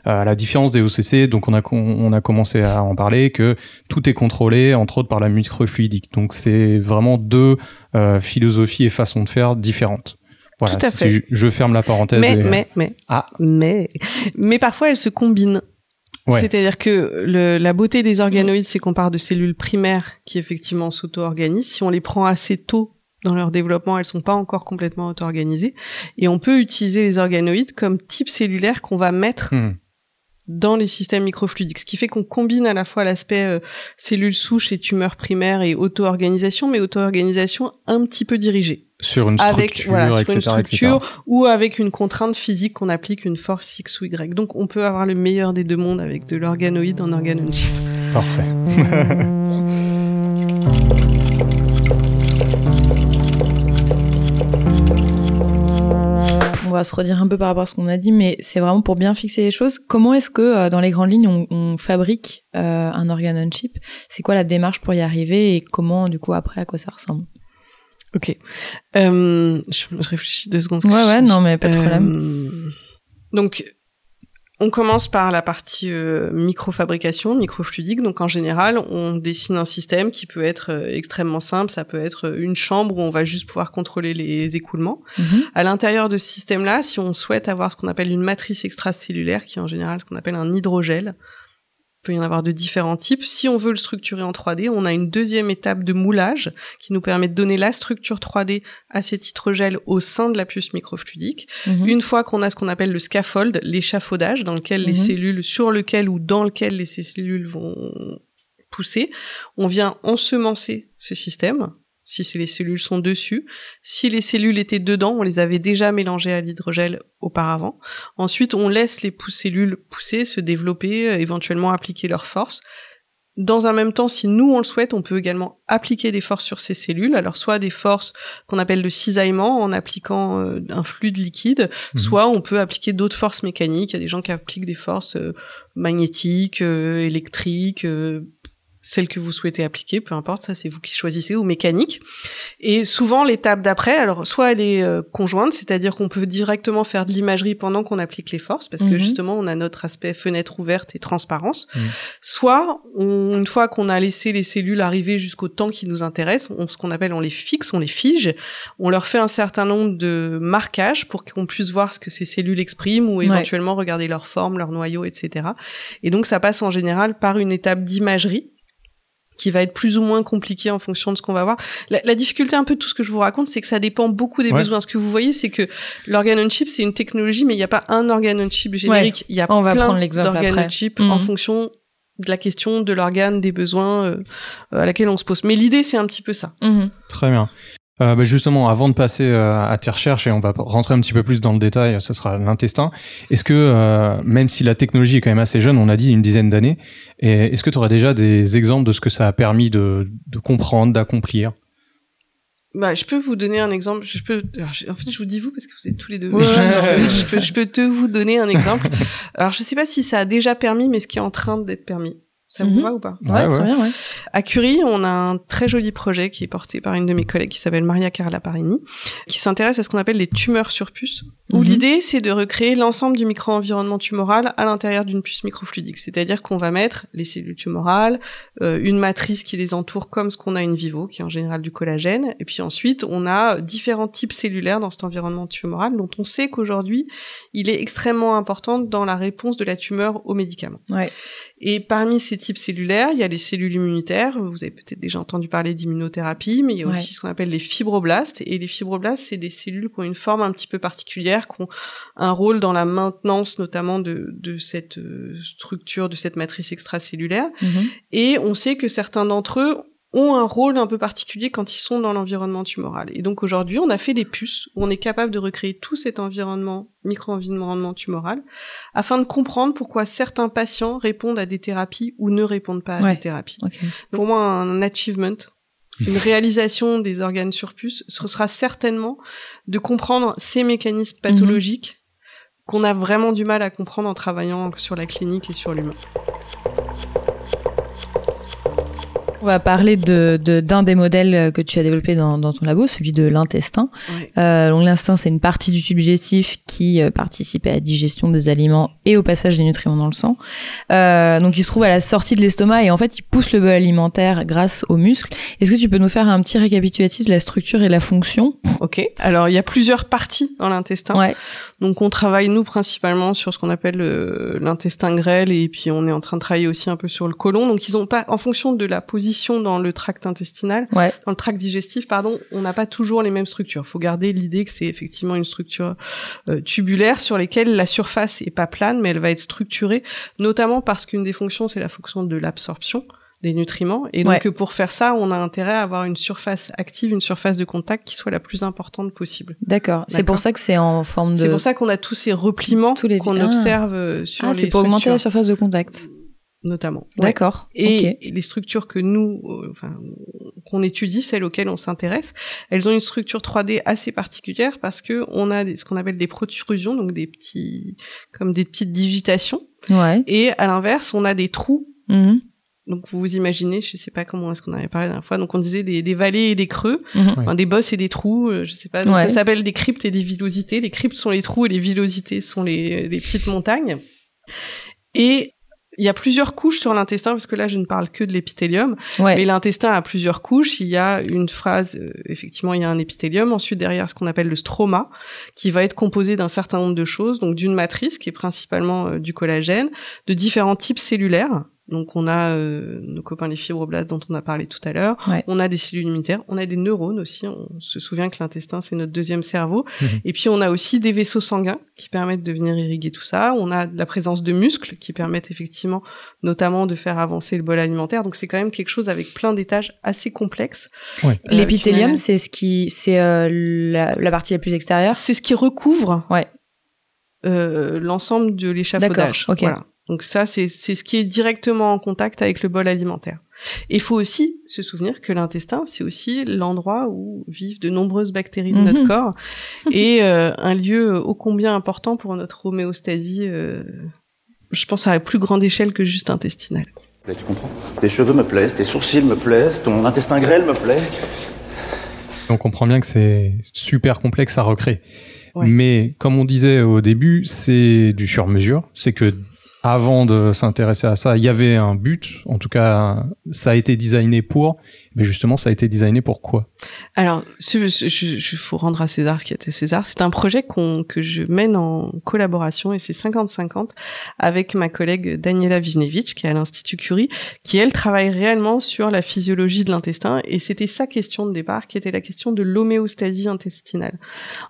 Euh, à la différence des OCC, donc on a, on a commencé à en parler, que tout est contrôlé, entre autres par la microfluidique. Donc c'est vraiment deux euh, philosophies et façons de faire différentes. Voilà, Tout à fait. je ferme la parenthèse. Mais, mais, mais, ah. mais, mais parfois elles se combinent. C'est-à-dire que le, la beauté des organoïdes, c'est qu'on part de cellules primaires qui effectivement s'auto-organisent. Si on les prend assez tôt dans leur développement, elles sont pas encore complètement auto-organisées. Et on peut utiliser les organoïdes comme type cellulaire qu'on va mettre hmm dans les systèmes microfluidiques, ce qui fait qu'on combine à la fois l'aspect euh, cellules souches et tumeurs primaires et auto-organisation, mais auto-organisation un petit peu dirigée. Sur une structure, avec, une structure ou avec une contrainte physique qu'on applique, une force X ou Y. Donc on peut avoir le meilleur des deux mondes avec de l'organoïde en organoïde. Parfait. va se redire un peu par rapport à ce qu'on a dit, mais c'est vraiment pour bien fixer les choses. Comment est-ce que, euh, dans les grandes lignes, on, fabrique euh, un organe on chip C'est quoi la démarche pour y arriver et comment, du coup, après, à quoi ça ressemble? Ok. Euh, je, réfléchis deux secondes. Ouais, ouais, non, mais pas de problème. Donc, on commence par la partie euh, microfabrication, microfluidique. Donc en général, on dessine un système qui peut être euh, extrêmement simple. Ça peut être une chambre où on va juste pouvoir contrôler les écoulements. Mhm. À l'intérieur de ce système-là, si on souhaite avoir ce qu'on appelle une matrice extracellulaire, qui est en général ce qu'on appelle un hydrogel, peut y en avoir de différents types. Si on veut le structurer en 3D, on a une deuxième étape de moulage qui nous permet de donner la structure 3D à cet hydrogel au sein de la puce microfluidique. Mhm. Une fois qu'on a ce qu'on appelle le scaffold, l'échafaudage, dans lequel les Mhm. cellules, sur lequel ou dans lequel les cellules vont pousser, on vient ensemencer ce système si les cellules sont dessus. Si les cellules étaient dedans, on les avait déjà mélangées à l'hydrogel auparavant. Ensuite, on laisse les cellules pousser, se développer, euh, éventuellement appliquer leurs forces. Dans un même temps, si nous on le souhaite, on peut également appliquer des forces sur ces cellules. Alors soit des forces qu'on appelle de cisaillement en appliquant euh, un fluide liquide, Mhm. soit on peut appliquer d'autres forces mécaniques. Il y a des gens qui appliquent des forces euh, magnétiques, euh, électriques, celles que vous souhaitez appliquer, peu importe, ça c'est vous qui choisissez, ou mécaniques. Et souvent l'étape d'après, alors soit elle est euh, conjointe, c'est-à-dire qu'on peut directement faire de l'imagerie pendant qu'on applique les forces, parce que Mhm. justement on a notre aspect fenêtre ouverte et transparence. Mhm. Soit on- une fois qu'on a laissé les cellules arriver jusqu'au temps qui nous intéresse, on, ce qu'on appelle on les fixe, on les fige, on leur fait un certain nombre de marquages pour qu'on puisse voir ce que ces cellules expriment ou Ouais. éventuellement regarder leur forme, leur noyau, etc. Et donc ça passe en général par une étape d'imagerie qui va être plus ou moins compliquée en fonction de ce qu'on va voir. La, la difficulté un peu de tout ce que je vous raconte, c'est que ça dépend beaucoup des Ouais. besoins. Ce que vous voyez, c'est que l'organ on chip, c'est une technologie, mais il n'y a pas un organ on chip générique. Il y a On va plein prendre l'exemple d'organ après. on chip Mhm. en fonction de la question de l'organe, des besoins euh, à laquelle on se pose. Mais l'idée, c'est un petit peu ça. Mhm. Très bien. Euh, bah, justement, avant de passer euh, à tes recherches, et on va rentrer un petit peu plus dans le détail, ce sera l'intestin, est-ce que, euh, même si la technologie est quand même assez jeune, on a dit une dizaine d'années, est-ce que tu aurais déjà des exemples de ce que ça a permis de, de comprendre, d'accomplir? Bah, je peux vous donner un exemple. Je peux. alors, je- en fait, je vous dis vous parce que vous êtes tous les deux. Ouais, ouais, non. je, peux, je peux te vous donner un exemple. Alors, je sais pas si ça a déjà permis, mais ce qui est en train d'être permis. Ça vous Mhm. va ou pas? Ouais, Ouais, très ouais. bien, ouais. À Curie, on a un très joli projet qui est porté par une de mes collègues qui s'appelle Maria Carla Parini, qui s'intéresse à ce qu'on appelle les tumeurs sur puce, où Mhm. l'idée c'est de recréer l'ensemble du micro-environnement tumoral à l'intérieur d'une puce microfluidique. C'est-à-dire qu'on va mettre les cellules tumorales, euh, une matrice qui les entoure comme ce qu'on a une vivo, qui est en général du collagène, et puis ensuite on a différents types cellulaires dans cet environnement tumoral dont on sait qu'aujourd'hui il est extrêmement important dans la réponse de la tumeur aux médicaments. Ouais. Et parmi ces types cellulaires, il y a les cellules immunitaires. Vous avez peut-être déjà entendu parler d'immunothérapie, mais il y a Ouais. aussi ce qu'on appelle les fibroblastes. Et les fibroblastes, c'est des cellules qui ont une forme un petit peu particulière, qui ont un rôle dans la maintenance notamment de, de cette euh, structure, de cette matrice extracellulaire. Mhm. Et on sait que certains d'entre eux ont un rôle un peu particulier quand ils sont dans l'environnement tumoral. Et donc aujourd'hui, on a fait des puces où on est capable de recréer tout cet environnement, micro-environnement tumoral, afin de comprendre pourquoi certains patients répondent à des thérapies ou ne répondent pas à Ouais. des thérapies. Ok. Pour moi, un achievement, une réalisation des organes sur puce, ce sera certainement de comprendre ces mécanismes pathologiques qu'on a vraiment du mal à comprendre en travaillant sur la clinique et sur l'humain. On va parler de de- d'un des modèles que tu as développé dans, dans ton labo, celui de l'intestin. Ouais. Euh, donc l'intestin, c'est une partie du tube digestif qui euh, participe à la digestion des aliments et au passage des nutriments dans le sang. Euh, donc il se trouve à la sortie de l'estomac et en fait il pousse le bol alimentaire grâce aux muscles. Est-ce que tu peux nous faire un petit récapitulatif de la structure et la fonction? Ok. Alors il y a plusieurs parties dans l'intestin. Ouais. Donc on travaille nous principalement sur ce qu'on appelle euh, l'intestin grêle et puis on est en train de travailler aussi un peu sur le côlon. Donc ils ont pas, en fonction de la position dans le tract intestinal, Ouais. dans le tract digestif, pardon, on n'a pas toujours les mêmes structures. Il faut garder l'idée que c'est effectivement une structure euh, tubulaire sur lesquelles la surface est pas plane, mais elle va être structurée, notamment parce qu'une des fonctions c'est la fonction de l'absorption des nutriments. Et donc Ouais. pour faire ça, on a intérêt à avoir une surface active, une surface de contact qui soit la plus importante possible. D'accord. C'est pour ça que c'est en forme de. C'est pour ça qu'on a tous ces repliements les- qu'on Ah. observe euh, sur Ah, les c'est pour augmenter la surface de contact. Notamment. Ouais. D'accord. Et, les structures que nous, euh, enfin, qu'on étudie, celles auxquelles on s'intéresse, elles ont une structure 3D assez particulière parce que on a des- ce qu'on appelle des protrusions, donc des petits, comme des petites digitations. Ouais. Et à l'inverse, on a des trous. Mhm. Donc vous vous imaginez, je sais pas comment est-ce qu'on avait parlé la dernière fois, donc on disait des, des vallées et des creux, Mhm. enfin, des bosses et des trous, euh, je sais pas. Donc Ouais. ça s'appelle des cryptes et des villosités. Les cryptes sont les trous et les villosités sont les, les petites montagnes. Et il y a plusieurs couches sur l'intestin, parce que là, je ne parle que de l'épithélium. Mais l'intestin a plusieurs couches. Il y a une phrase, euh, effectivement, il y a un épithélium. Ensuite, derrière, ce qu'on appelle le stroma, qui va être composé d'un certain nombre de choses. Donc, d'une matrice, qui est principalement euh, du collagène, de différents types cellulaires. Donc on a euh, nos copains les fibroblastes dont on a parlé tout à l'heure, on a des cellules immunitaires, on a des neurones aussi, on se souvient que l'intestin c'est notre deuxième cerveau, mhm. et puis on a aussi des vaisseaux sanguins qui permettent de venir irriguer tout ça, on a la présence de muscles qui permettent effectivement notamment de faire avancer le bol alimentaire, donc c'est quand même quelque chose avec plein d'étages assez complexes. Euh, L'épithélium c'est ce qui c'est euh, la, partie la plus extérieure C'est ce qui recouvre ouais. l'ensemble de l'échafaudage. Okay. Voilà. Donc ça, c'est ce qui est directement en contact avec le bol alimentaire. Il faut aussi se souvenir que l'intestin, c'est aussi l'endroit où vivent de nombreuses bactéries de notre mhm. corps et euh, un lieu ô combien important pour notre homéostasie. Euh, je pense à la plus grande échelle que juste intestinale. Tu comprends? Tes cheveux me plaisent, tes sourcils me plaisent, ton intestin grêle me plaît. On comprend bien que c'est super complexe à recréer. Mais comme on disait au début, c'est du sur-mesure. C'est que avant de s'intéresser à ça, il y avait un but. En tout cas, ça a été designé pour. Mais justement, ça a été designé pour quoi? Alors, il faut rendre à César ce qui était César. C'est un projet que je mène en collaboration, et c'est 50-50, avec ma collègue Daniela Vijnevich, qui est à l'Institut Curie, qui, elle, travaille réellement sur la physiologie de l'intestin. Et c'était sa question de départ, qui était la question de l'homéostasie intestinale.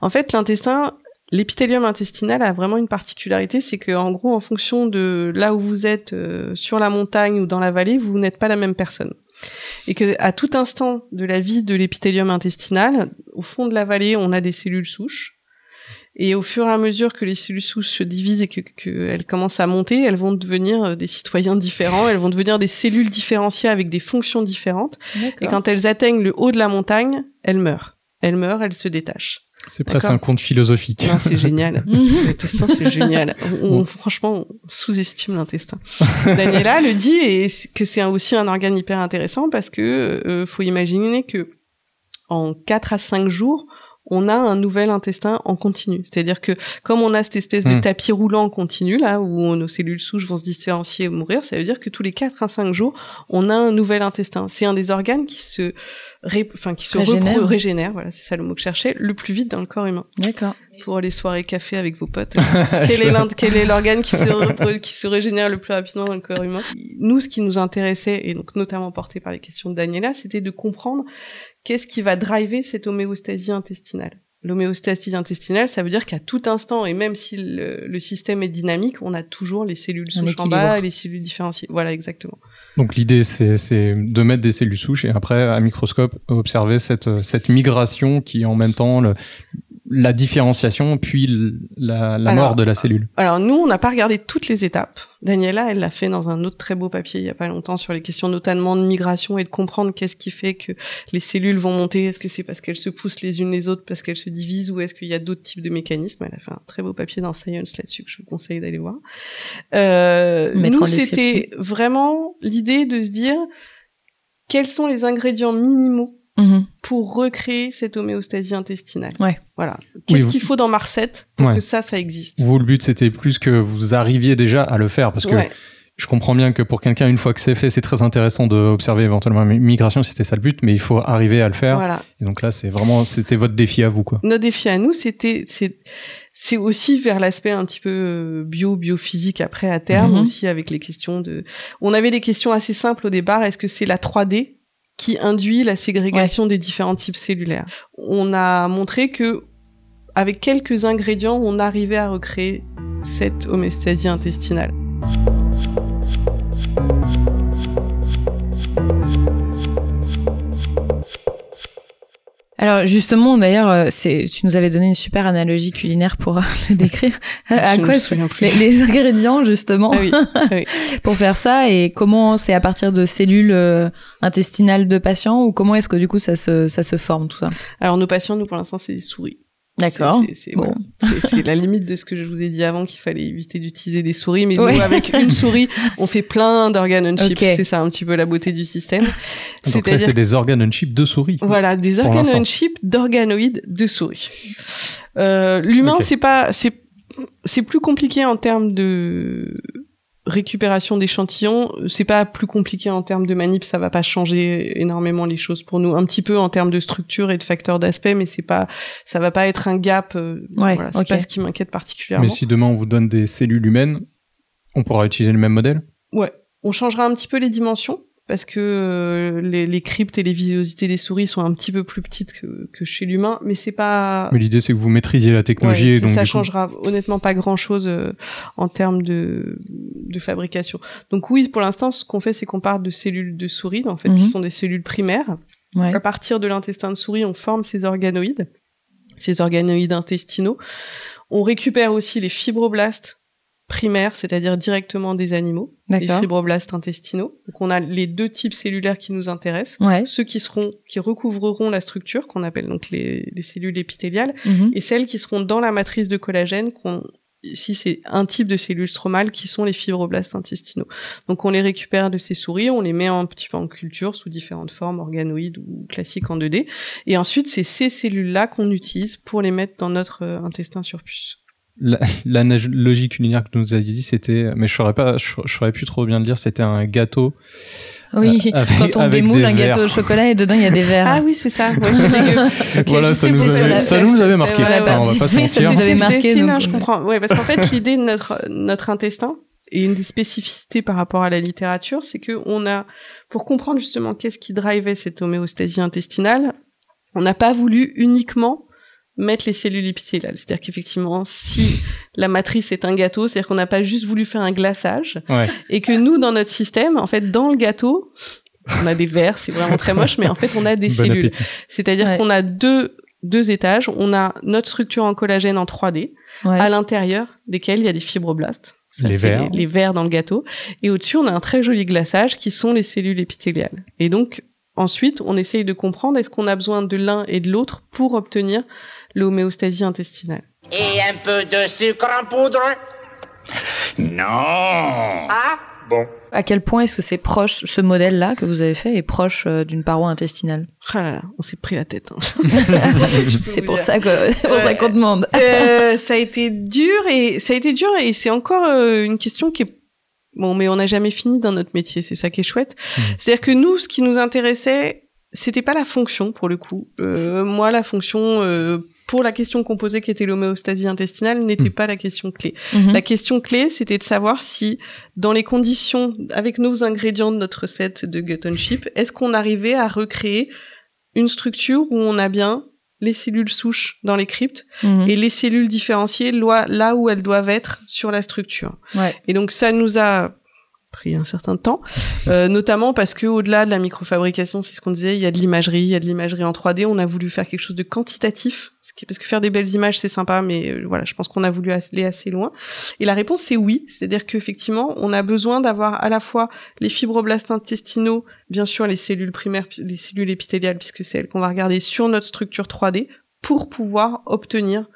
En fait, l'intestin, L'épithélium intestinal a vraiment une particularité, c'est que en gros, en fonction de là où vous êtes, euh, sur la montagne ou dans la vallée, vous n'êtes pas la même personne. Et que à tout instant de la vie de l'épithélium intestinal, au fond de la vallée, on a des cellules souches. Et au fur et à mesure que les cellules souches se divisent et qu'elles que commencent à monter, elles vont devenir euh, des citoyens différents, elles vont devenir des cellules différenciées avec des fonctions différentes. Et quand elles atteignent le haut de la montagne, elles meurent. Elles meurent, elles se détachent. C'est presque un conte philosophique. c'est génial. l'intestin, c'est génial. On, Franchement, on sous-estime l'intestin. Daniela le dit et que c'est aussi un organe hyper intéressant parce que euh, faut imaginer que en 4 à 5 jours, on a un nouvel intestin en continu. C'est-à-dire que comme on a cette espèce de hmm. tapis roulant en continu, là, où nos cellules souches vont se différencier et mourir, ça veut dire que tous les 4 à 5 jours, on a un nouvel intestin. C'est un des organes qui se enfin qui se régénère. régénère, voilà, c'est ça le mot que je cherchais, le plus vite dans le corps humain. D'accord. Pour les soirées café avec vos potes. quel est quel est l'organe qui se qui se régénère le plus rapidement dans le corps humain? Nous, ce qui nous intéressait et donc notamment porté par les questions de Daniela, c'était de comprendre qu'est-ce qui va driver cette homéostasie intestinale. L'homéostasie intestinale, ça veut dire qu'à tout instant, et même si le, système est dynamique, on a toujours les cellules souches en bas et les cellules différenciées. Voilà, exactement. Donc l'idée, c'est de mettre des cellules souches et après, à microscope, observer cette, cette migration qui en même temps le, la différenciation puis la, mort de la cellule Alors nous, on n'a pas regardé toutes les étapes. Daniela, elle l'a fait dans un autre très beau papier il y a pas longtemps sur les questions notamment de migration et de comprendre qu'est-ce qui fait que les cellules vont monter. Est-ce que c'est parce qu'elles se poussent les unes les autres, parce qu'elles se divisent, ou est-ce qu'il y a d'autres types de mécanismes? Elle a fait un très beau papier dans Science là-dessus que je vous conseille d'aller voir. Euh, nous, c'était vraiment l'idée de se dire quels sont les ingrédients minimaux Mhm. pour recréer cette homéostasie intestinale. Ouais. Voilà. Qu'est-ce qu'il faut dans ma recette pour que ça, ça existe? Vous, le but, c'était plus que vous arriviez déjà à le faire, parce que je comprends bien que pour quelqu'un, une fois que c'est fait, c'est très intéressant d'observer éventuellement une migration, c'était ça le but, mais il faut arriver à le faire. Voilà. Et donc là, c'est vraiment, c'était votre défi à vous, quoi. Notre défi à nous, c'était, c'est, c'est aussi vers l'aspect un petit peu euh, bio, biophysique après à terme, mhm. aussi avec les questions de. On avait des questions assez simples au départ. Est-ce que c'est la 3D qui induit la ségrégation des différents types cellulaires. On a montré que avec quelques ingrédients, on arrivait à recréer cette homéostasie intestinale. Alors justement, d'ailleurs, euh, c'est tu nous avais donné une super analogie culinaire pour euh, le décrire. à quoi les, les, ingrédients justement ah oui, pour faire ça et comment c'est à partir de cellules euh, intestinales de patients ou comment est-ce que du coup ça se ça se forme tout ça? Alors nos patients, nous pour l'instant, c'est des souris. D'accord. C'est la limite de ce que je vous ai dit avant qu'il fallait éviter d'utiliser des souris, mais nous, avec une souris, on fait plein d'organes on chip. C'est ça un petit peu la beauté du système. Donc là, c'est des organes on chip de souris. Voilà, des organes on chip d'organoïdes de souris. Euh, L'humain, c'est pas, c'est c'est plus compliqué en termes de récupération d'échantillons, c'est pas plus compliqué en termes de manip, ça va pas changer énormément les choses pour nous. Un petit peu en termes de structure et de facteurs d'aspect, mais c'est pas, ça va pas être un gap. Euh, voilà, c'est pas ce qui m'inquiète particulièrement. Mais si demain on vous donne des cellules humaines, on pourra utiliser le même modèle? Ouais, on changera un petit peu les dimensions parce que euh, les, les, cryptes et les villosités des souris sont un petit peu plus petites que, que chez l'humain, mais c'est pas. Mais l'idée c'est que vous maîtrisiez la technologie, et donc ça changera honnêtement pas grand chose euh, en termes de, de fabrication. Donc oui, pour l'instant, ce qu'on fait, c'est qu'on part de cellules de souris, en fait, qui mhm. sont des cellules primaires. Ouais. À partir de l'intestin de souris, on forme ces organoïdes, ces organoïdes intestinaux. On récupère aussi les fibroblastes primaires, c'est-à-dire directement des animaux, les fibroblastes intestinaux. Donc on a les deux types cellulaires qui nous intéressent, ceux qui seront, qui recouvreront la structure qu'on appelle donc les, les cellules épithéliales, mhm. et celles qui seront dans la matrice de collagène qu'on Ici, c'est un type de cellules stromales qui sont les fibroblastes intestinaux. Donc, on les récupère de ces souris, on les met un petit peu en culture sous différentes formes, organoïdes ou classiques en 2D. Et ensuite, c'est ces cellules-là qu'on utilise pour les mettre dans notre euh, intestin sur puce la, logique culinaire que nous a dit, c'était, mais je saurais pas, je, saurais plus trop bien le dire, c'était un gâteau. Oui, euh, quand on démoule un gâteau au chocolat et dedans il y a des verres. Ah oui, c'est ça. voilà, ça nous, avait, ça nous avait marqué. on va pas se mentir. Ça vous avait marqué. Non, je comprends. Ouais, parce qu'en fait, l'idée de notre notre intestin et une des spécificités par rapport à la littérature, c'est que on a, pour comprendre justement qu'est-ce qui drivait cette homéostasie intestinale, on n'a pas voulu uniquement mettre les cellules épithéliales. C'est-à-dire qu'effectivement, si la matrice est un gâteau, c'est-à-dire qu'on n'a pas juste voulu faire un glaçage, et que nous, dans notre système, en fait, dans le gâteau, on a des verres, c'est vraiment très moche, mais en fait, on a des cellules. C'est-à-dire qu'on a deux deux étages, on a notre structure en collagène en 3D, à l'intérieur desquels il y a des fibroblastes. les verres. Les, les verres dans le gâteau. Et au-dessus, on a un très joli glaçage qui sont les cellules épithéliales. Et donc, ensuite, on essaye de comprendre est-ce qu'on a besoin de l'un et de l'autre pour obtenir l'homéostasie intestinale. Et un peu de sucre en poudre? Non Ah Bon. À quel point est-ce que c'est proche, ce modèle-là que vous avez fait est proche euh, d'une paroi intestinale? Ah là là, on s'est pris la tête. Hein. c'est pour ça que pour ça qu'on demande. Euh, ça a été dur et ça a été dur et c'est encore euh, une question qui est bon, mais on n'a jamais fini dans notre métier. C'est ça qui est chouette. Mmh. C'est-à-dire que nous, ce qui nous intéressait, c'était pas la fonction pour le coup. moi, la fonction pour la question qu'on posait qui était l'homéostasie intestinale n'était hmm. pas la question clé. Mhm. La question clé, c'était de savoir si, dans les conditions, avec nos ingrédients de notre recette de gut chip, est-ce qu'on arrivait à recréer une structure où on a bien les cellules souches dans les cryptes mhm. et les cellules différenciées là où elles doivent être sur la structure. Et donc ça nous a pris un certain temps, euh, notamment parce que au-delà de la microfabrication, c'est ce qu'on disait, il y a de l'imagerie, il y a de l'imagerie en 3D. On a voulu faire quelque chose de quantitatif, parce que faire des belles images c'est sympa, mais euh, voilà, je pense qu'on a voulu aller assez loin. Et la réponse c'est oui, c'est-à-dire qu'effectivement, on a besoin d'avoir à la fois les fibroblastes intestinaux, bien sûr les cellules primaires, les cellules épithéliales, puisque c'est elles qu'on va regarder sur notre structure 3D, pour pouvoir obtenir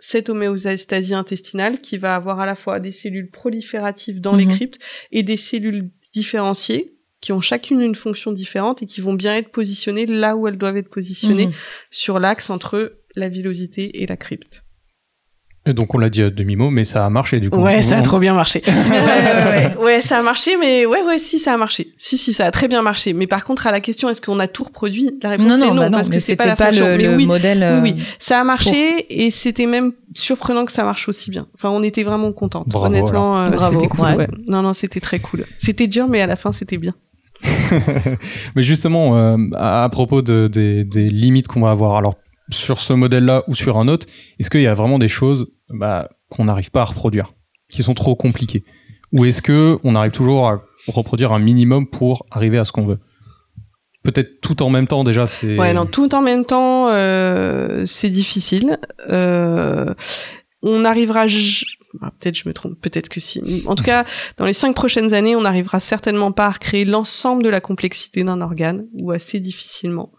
cette homéostasie intestinale qui va avoir à la fois des cellules prolifératives dans les mhm. cryptes et des cellules différenciées qui ont chacune une fonction différente et qui vont bien être positionnées là où elles doivent être positionnées mhm. sur l'axe entre la villosité et la crypte. Et donc on l'a dit à demi-mot, mais ça a marché du coup. Ouais, ça a trop bien marché. ouais, ouais, ça a marché, mais ouais, ouais, si, ça a marché. Si, si, ça a très bien marché. Mais par contre, à la question, est-ce qu'on a tout reproduit La réponse est non, bah parce que c'est pas la pas le, mais oui, modèle. Oui, oui, ça a marché et c'était même surprenant que ça marche aussi bien. Enfin, on était vraiment contents. Honnêtement, euh, c'était cool. Ouais. Non, non, c'était très cool. C'était dur, mais à la fin, c'était bien. mais justement, euh, à, propos de, des, des limites qu'on va avoir, alors sur ce modèle-là ou sur un autre, est-ce qu'il y a vraiment des choses bah, qu'on n'arrive pas à reproduire, qui sont trop compliquées? Ou est-ce que on arrive toujours à reproduire un minimum pour arriver à ce qu'on veut? Peut-être tout en même temps déjà, c'est. Ouais, non, tout en même temps, euh, c'est difficile. Euh, on arrivera bah, peut-être je me trompe, peut-être que si. En tout cas, dans les cinq prochaines années, on n'arrivera certainement pas à recréer l'ensemble de la complexité d'un organe, ou assez difficilement,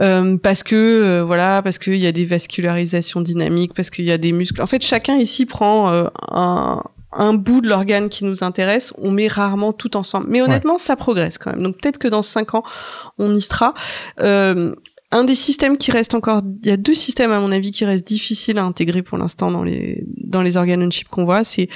euh, parce que euh, voilà, parce qu'il y a des vascularisations dynamiques, parce qu'il y a des muscles. En fait, chacun ici prend euh, un, un bout de l'organe qui nous intéresse, on met rarement tout ensemble. Mais honnêtement, ça progresse quand même. Donc peut-être que dans cinq ans, on y sera. Euh, un des systèmes qui reste encore, il y a deux systèmes à mon avis qui restent difficiles à intégrer pour l'instant dans les dans les organes qu'on voit, c'est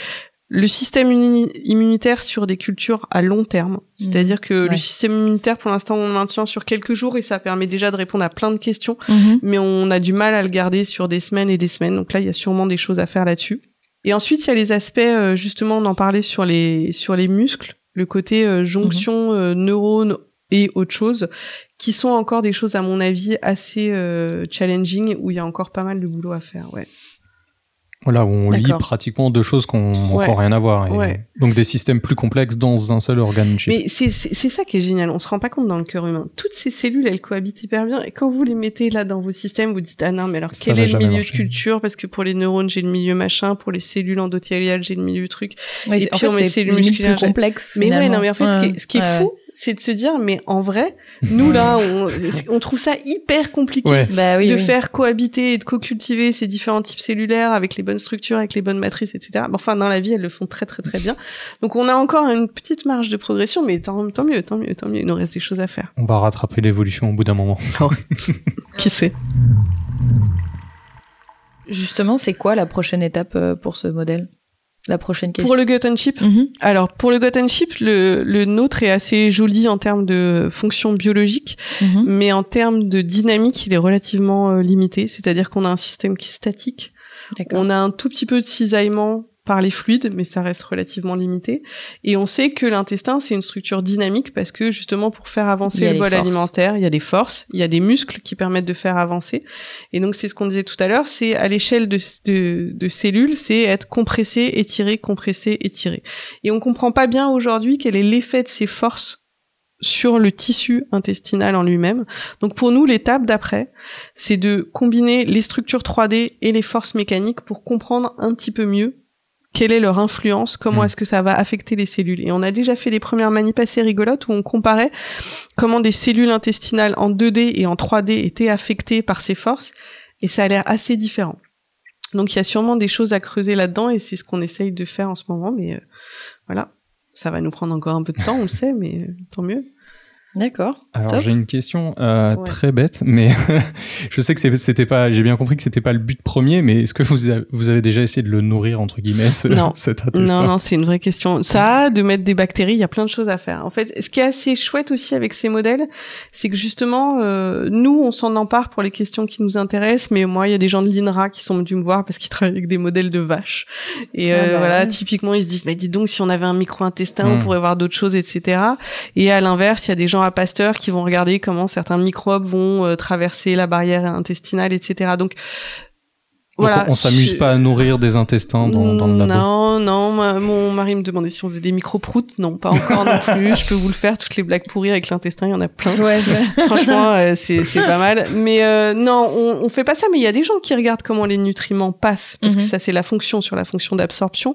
le système immunitaire sur des cultures à long terme. C'est-à-dire mmh. que le système immunitaire, pour l'instant, on le maintient sur quelques jours et ça permet déjà de répondre à plein de questions, mmh. mais on a du mal à le garder sur des semaines et des semaines. Donc là, il y a sûrement des choses à faire là-dessus. Et ensuite, il y a les aspects, euh, justement, on en parlait sur les, sur les muscles, le côté euh, jonction, mmh. euh, neurones et autre chose, qui sont encore des choses, à mon avis, assez challenging, où il y a encore pas mal de boulot à faire, ouais. Voilà, on lit pratiquement deux choses qui n'ont encore rien à voir. Donc des systèmes plus complexes dans un seul organe chip. Mais c'est ça qui est génial, on se rend pas compte dans le cœur humain. Toutes ces cellules, elles cohabitent hyper bien. Et quand vous les mettez là dans vos systèmes, vous dites, ah non, mais alors quel est le milieu de culture? Parce que pour les neurones, j'ai le milieu machin, pour les cellules endothéliales, j'ai le milieu truc. et puis en fait, on met cellules musculaires. plus complexe. Mais ouais, non, mais en fait, ce qui est, ce qui est fou, c'est de se dire, mais en vrai, nous là, on, on trouve ça hyper compliqué bah de faire cohabiter et de co-cultiver ces différents types cellulaires avec les bonnes structures, avec les bonnes matrices, etc. Enfin, dans la vie, elles le font très très très bien. Donc, on a encore une petite marge de progression, mais tant, tant mieux, tant mieux, tant mieux. Il nous reste des choses à faire. On va rattraper l'évolution au bout d'un moment. Qui sait? Justement, c'est quoi la prochaine étape euh, pour ce modèle? La prochaine question. Pour le gut chip mhm. Alors, pour le gut chip, le, le, nôtre est assez joli en termes de fonction biologique, mhm. mais en termes de dynamique, il est relativement euh, limité. C'est-à-dire qu'on a un système qui est statique. On a un tout petit peu de cisaillement par les fluides, mais ça reste relativement limité. Et on sait que l'intestin, c'est une structure dynamique parce que justement, pour faire avancer le bol alimentaire, il y a des forces, il y a des muscles qui permettent de faire avancer. Et donc, c'est ce qu'on disait tout à l'heure, c'est à l'échelle de, de, de, cellules, c'est être compressé, étiré, compressé, étiré. Et on comprend pas bien aujourd'hui quel est l'effet de ces forces sur le tissu intestinal en lui-même. Donc pour nous, l'étape d'après, c'est de combiner les structures 3D et les forces mécaniques pour comprendre un petit peu mieux quelle est leur influence, comment hmm. est-ce que ça va affecter les cellules. Et on a déjà fait des premières manip assez rigolotes où on comparait comment des cellules intestinales en 2D et en 3D étaient affectées par ces forces, et ça a l'air assez différent. Donc il y a sûrement des choses à creuser là-dedans, et c'est ce qu'on essaye de faire en ce moment, mais euh, voilà, ça va nous prendre encore un peu de temps, on le sait, mais euh, tant mieux. D'accord. Alors j'ai une question euh, très bête, mais je sais que c'était pas, j'ai bien compris que c'était pas le but premier, mais est-ce que vous avez, vous avez déjà essayé de le nourrir entre guillemets ce, non. cet intestin Non, non, c'est une vraie question. Ça, de mettre des bactéries, il y a plein de choses à faire. En fait, ce qui est assez chouette aussi avec ces modèles, c'est que justement, euh, nous, on s'en empare pour les questions qui nous intéressent, mais moi, il y a des gens de l'INRA qui sont venus me voir parce qu'ils travaillent avec des modèles de vaches. Et ah euh, bah voilà, typiquement, ils se disent, mais dis donc, si on avait un micro-intestin, on hmm. pourrait voir d'autres choses, etc. Et à l'inverse, il y a des gens à Pasteur qui vont regarder comment certains microbes vont euh, traverser la barrière intestinale, etc. Donc voilà, on, s'amuse pas à nourrir des intestins dans, dans le labo. Non, non, mon mari me demandait si on faisait des micro-proutes. Non, pas encore non plus. Je peux vous le faire. Toutes les blagues pourries avec l'intestin, il y en a plein. Ouais, Franchement, euh, c'est pas mal. Mais euh, non, on, on fait pas ça. Mais il y a des gens qui regardent comment les nutriments passent, parce que mhm. ça c'est la fonction sur la fonction d'absorption.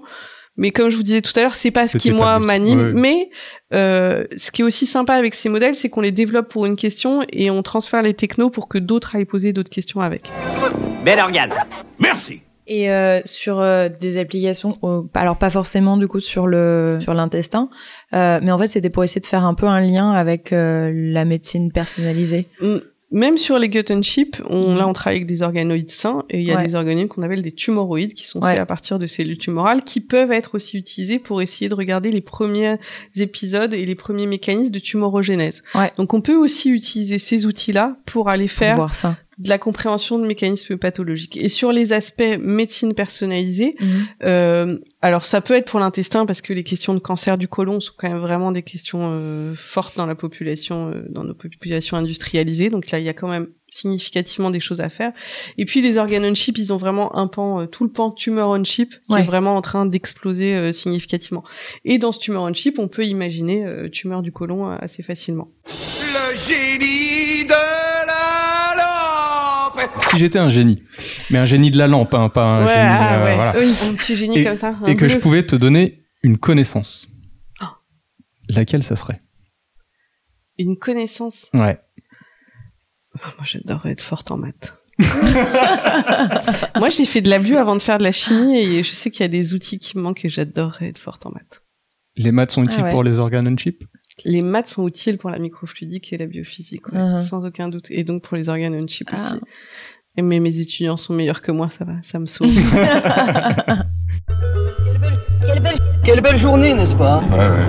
Mais comme je vous disais tout à l'heure, c'est pas ce qui moi m'anime. Mais euh, ce qui est aussi sympa avec ces modèles, c'est qu'on les développe pour une question et on transfère les technos pour que d'autres aillent poser d'autres questions avec. Bel organe. Merci. Et euh, sur euh, des applications, alors pas forcément du coup sur le sur l'intestin, euh, mais en fait c'était pour essayer de faire un peu un lien avec euh, la médecine personnalisée. Même sur les gut chip, on, mhm. là on travaille avec des organoïdes sains et il y a des organoïdes qu'on appelle des tumoroïdes qui sont faits à partir de cellules tumorales qui peuvent être aussi utilisés pour essayer de regarder les premiers épisodes et les premiers mécanismes de tumorogénèse. Donc on peut aussi utiliser ces outils-là pour aller faire voir ça de la compréhension de mécanismes pathologiques. Et sur les aspects médecine personnalisée, mhm. euh, alors ça peut être pour l'intestin parce que les questions de cancer du côlon sont quand même vraiment des questions euh, fortes dans la population, euh, dans nos populations industrialisées. Donc là, il y a quand même significativement des choses à faire. Et puis les organes on chip, ils ont vraiment un pan, euh, tout le pan tumeur on chip qui est vraiment en train d'exploser euh, significativement. Et dans ce tumeur on chip, on peut imaginer tumeur du côlon assez facilement. Le génie de si j'étais un génie, mais un génie de la lampe, hein, pas un génie. Ah, euh, voilà. un petit génie et, comme ça. Et que je pouvais te donner une connaissance. Oh. Laquelle ça serait? Une connaissance Ouais. moi, j'adorerais être forte en maths. moi, j'ai fait de la bio avant de faire de la chimie et je sais qu'il y a des outils qui me manquent et j'adorerais être forte en maths. Les maths sont utiles ah pour les organes chip les maths sont utiles pour la microfluidique et la biophysique, uh-huh. sans aucun doute. Et donc pour les organes on chip ah. aussi. Et mais mes étudiants sont meilleurs que moi, ça va, ça me sauve. Quelle belle journée, n'est-ce pas? Ouais, ouais.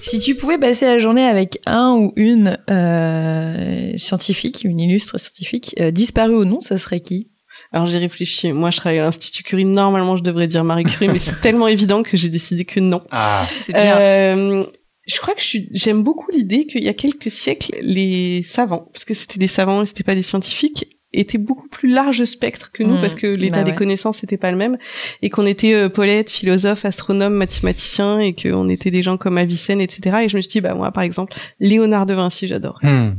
Si tu pouvais passer la journée avec un ou une euh, scientifique, une illustre scientifique, euh, disparue ou non, ça serait qui? Alors j'ai réfléchi. Moi, je travaille à l'Institut Curie. Normalement, je devrais dire Marie Curie, mais c'est tellement évident que j'ai décidé que non. Ah, c'est bien. Euh, je crois que j'aime beaucoup l'idée qu'il y a quelques siècles, les savants, parce que c'était des savants et c'était pas des scientifiques, étaient beaucoup plus large spectre que nous Mmh, parce que l'état bah des ouais. connaissances n'était pas le même et qu'on était euh, poètes, philosophes, astronomes, mathématiciens et qu'on était des gens comme Avicenne, etc. Et je me suis dit, bah moi par exemple, Léonard de Vinci, j'adore Hmm.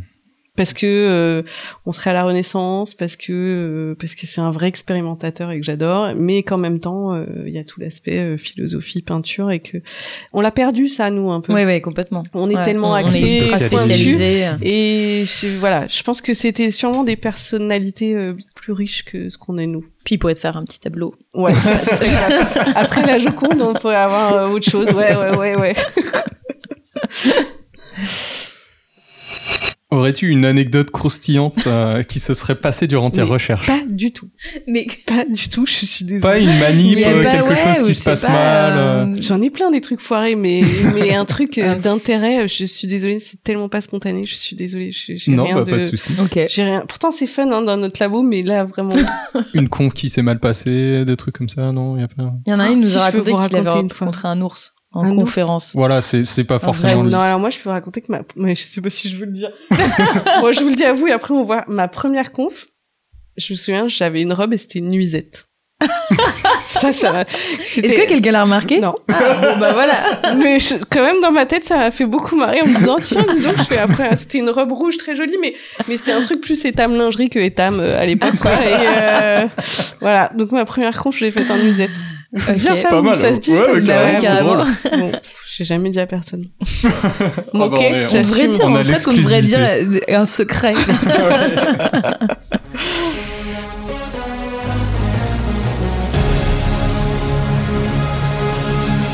Parce que euh, on serait à la Renaissance, parce que euh, parce que c'est un vrai expérimentateur et que j'adore, mais qu'en même temps euh, il y a tout l'aspect philosophie, peinture et que on l'a perdu ça nous un peu. Oui, oui, complètement. On est Ouais, tellement on- on est spécialisé. Et je, voilà, je pense que c'était sûrement des personnalités plus riches que ce qu'on est nous. Puis il pourrait te faire un petit tableau. Ouais. Après la Joconde, on pourrait avoir autre chose. Ouais, ouais, ouais, ouais. Aurais-tu une anecdote croustillante euh, qui se serait passée durant tes Mais recherches Pas du tout. Mais pas du tout. Je suis désolée. Pas une manip, Il euh, pas- quelque ouais, chose qui se passe pas, mal. euh, euh. J'en ai plein des trucs foirés, mais mais un truc euh, d'intérêt. Je suis désolée, c'est tellement pas spontané. Je suis désolée. j'ai- j'ai Non, rien bah, pas de souci. Ok. J'ai rien. Pourtant c'est fun hein, dans notre labo, mais là vraiment. Une conf qui s'est mal passée, des trucs comme ça, non y a pas. Il y en a un, il nous Si a raconté vous qu'il avait raconter une fois. rencontré un ours en Un ours conférence. Voilà, c'est c'est pas forcément. non, alors moi je peux raconter que ma, mais je sais pas si je veux le dire. moi je vous le dis à vous et après on voit ma première conf. Je me souviens, j'avais une robe et c'était une nuisette. ça, ça. Est-ce que quelqu'un l'a remarqué? Non. Ah, bon, bah voilà. Mais je- quand même dans ma tête, ça m'a fait beaucoup marrer en me disant tiens, dis donc, je fais après. ah, C'était une robe rouge très jolie, mais mais c'était un truc plus étam lingerie que étam euh, à l'époque, quoi. Et euh, voilà. Donc ma première conf, je l'ai faite en nuisette. Ok. Bien ça, Pas mal, ça se dit. Ouais, ça, drôle. Bon, j'ai jamais dit à personne. Ah Bon, bah, ok, on est- on On devrait dire, On en fait, on devrait dire euh, un secret.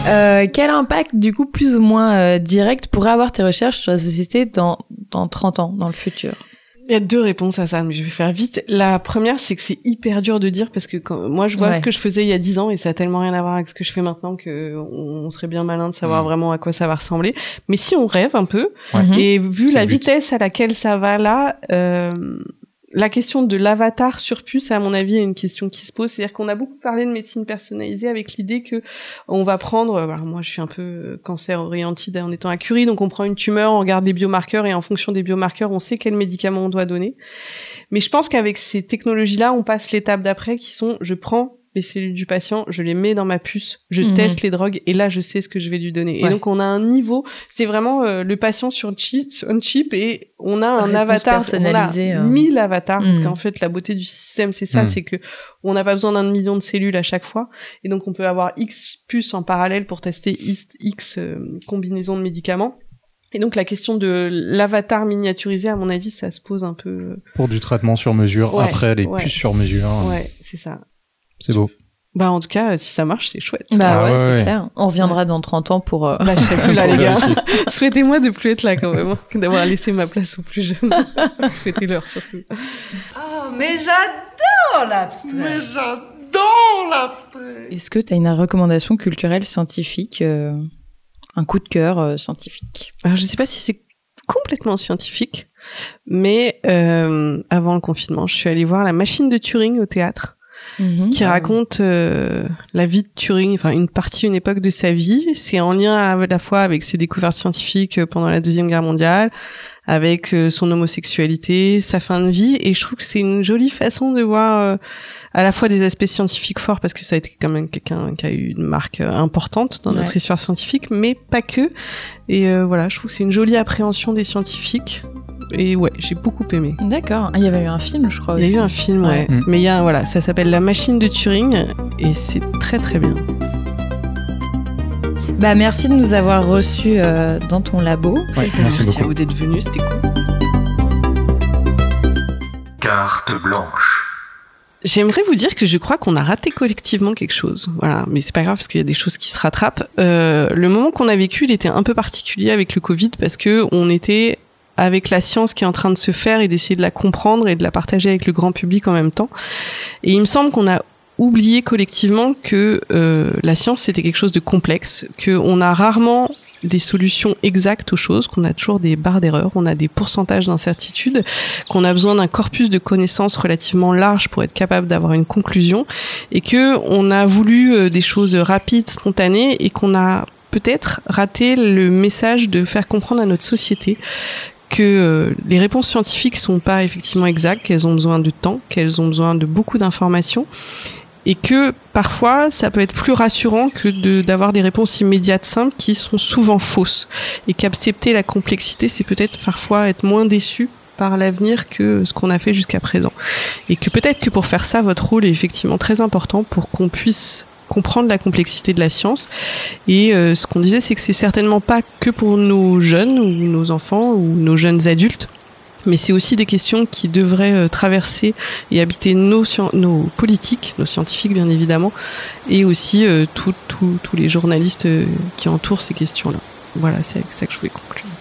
Euh, quel impact, du coup, plus ou moins euh, direct pourraient avoir tes recherches sur la société dans, dans 30 ans, dans le futur? Il y a deux réponses à ça, mais je vais faire vite. La première, c'est que c'est hyper dur de dire parce que quand, moi, je vois Ouais. ce que je faisais il y a dix ans et ça a tellement rien à voir avec ce que je fais maintenant que on, on serait bien malin de savoir Mm. vraiment à quoi ça va ressembler. Mais si on rêve un peu, Ouais. Mhm. et vu la vitesse à laquelle ça va là, euh, la question de l'avatar sur puce, à mon avis, est une question qui se pose. C'est-à-dire qu'on a beaucoup parlé de médecine personnalisée avec l'idée que on va prendre, alors moi je suis un peu euh, cancer oriented en étant à Curie, donc on prend une tumeur, on regarde les biomarqueurs et en fonction des biomarqueurs, on sait quel médicament on doit donner. Mais je pense qu'avec ces technologies-là, on passe l'étape d'après qui sont, je prends les cellules du patient, je les mets dans ma puce, je Mhm. teste les drogues et là je sais ce que je vais lui donner. Ouais. Et donc on a un niveau, c'est vraiment euh, le patient sur chip, on chip et on a un avatar, on a euh. 1000 avatars parce Mhm. qu'en fait la beauté du système c'est ça, Mhm. c'est que on n'a pas besoin d'un million de cellules à chaque fois et donc on peut avoir X puces en parallèle pour tester X, X euh, combinaisons de médicaments. Et donc la question de l'avatar miniaturisé, à mon avis, ça se pose un peu. Pour du traitement sur mesure, Ouais, après les ouais. puces sur mesure. Ouais, c'est ça. C'est beau. Bah en tout cas, si ça marche, c'est chouette. Bah Ah ouais, ouais, c'est ouais. clair. On reviendra dans 30 ans pour... euh, Bah je serai plus là, les gars. Souhaitez-moi de plus être là quand même, d'avoir laissé ma place aux plus jeunes. Souhaitez-leur surtout. Oh, mais j'adore l'abstrait. Mais j'adore l'abstrait. Est-ce que tu as une recommandation culturelle scientifique euh, Un coup de cœur euh, scientifique? Alors je sais pas si c'est complètement scientifique, mais euh, avant le confinement, je suis allée voir La Machine de Turing au théâtre. Mhm. qui raconte euh, la vie de Turing, enfin une partie, une époque de sa vie. C'est en lien à la fois avec ses découvertes scientifiques euh, pendant la deuxième guerre mondiale, avec euh, son homosexualité, sa fin de vie, et je trouve que c'est une jolie façon de voir euh, à la fois des aspects scientifiques forts parce que ça a été quand même quelqu'un qui a eu une marque euh, importante dans notre Ouais. histoire scientifique, mais pas que. Et euh, voilà, je trouve que c'est une jolie appréhension des scientifiques. Et ouais, j'ai beaucoup aimé. D'accord. Ah, Il y avait eu un film, je crois Il y aussi. a eu un film, ouais. Ouais. Mais il y a, voilà, ça s'appelle La machine de Turing et c'est très très bien. Bah, merci de nous avoir reçus euh, dans ton labo. Ouais, merci à beaucoup. vous d'être venus, c'était cool. Carte blanche. J'aimerais vous dire que je crois qu'on a raté collectivement quelque chose. Voilà, mais c'est pas grave parce qu'il y a des choses qui se rattrapent. Euh, le moment qu'on a vécu, il était un peu particulier avec le Covid parce que on était avec la science qui est en train de se faire et d'essayer de la comprendre et de la partager avec le grand public en même temps. Et il me semble qu'on a oublié collectivement que euh, la science c'était quelque chose de complexe, qu'on a rarement des solutions exactes aux choses, qu'on a toujours des barres d'erreur, on a des pourcentages d'incertitude, qu'on a besoin d'un corpus de connaissances relativement large pour être capable d'avoir une conclusion, et que on a voulu euh, des choses rapides, spontanées, et qu'on a peut-être raté le message de faire comprendre à notre société que euh, les réponses scientifiques sont pas effectivement exactes, qu'elles ont besoin de temps, qu'elles ont besoin de beaucoup d'informations et que parfois ça peut être plus rassurant que d'avoir des réponses immédiates simples qui sont souvent fausses. Et qu'accepter la complexité c'est peut-être parfois être moins déçu par l'avenir que ce qu'on a fait jusqu'à présent. Et que peut-être que pour faire ça votre rôle est effectivement très important pour qu'on puisse comprendre la complexité de la science. Et euh, ce qu'on disait, c'est que c'est certainement pas que pour nos jeunes ou nos enfants ou nos jeunes adultes, mais c'est aussi des questions qui devraient euh, traverser et habiter nos, nos politiques, nos scientifiques bien évidemment, et aussi euh, tous les journalistes qui entourent ces questions-là. Voilà, c'est avec ça que je voulais conclure.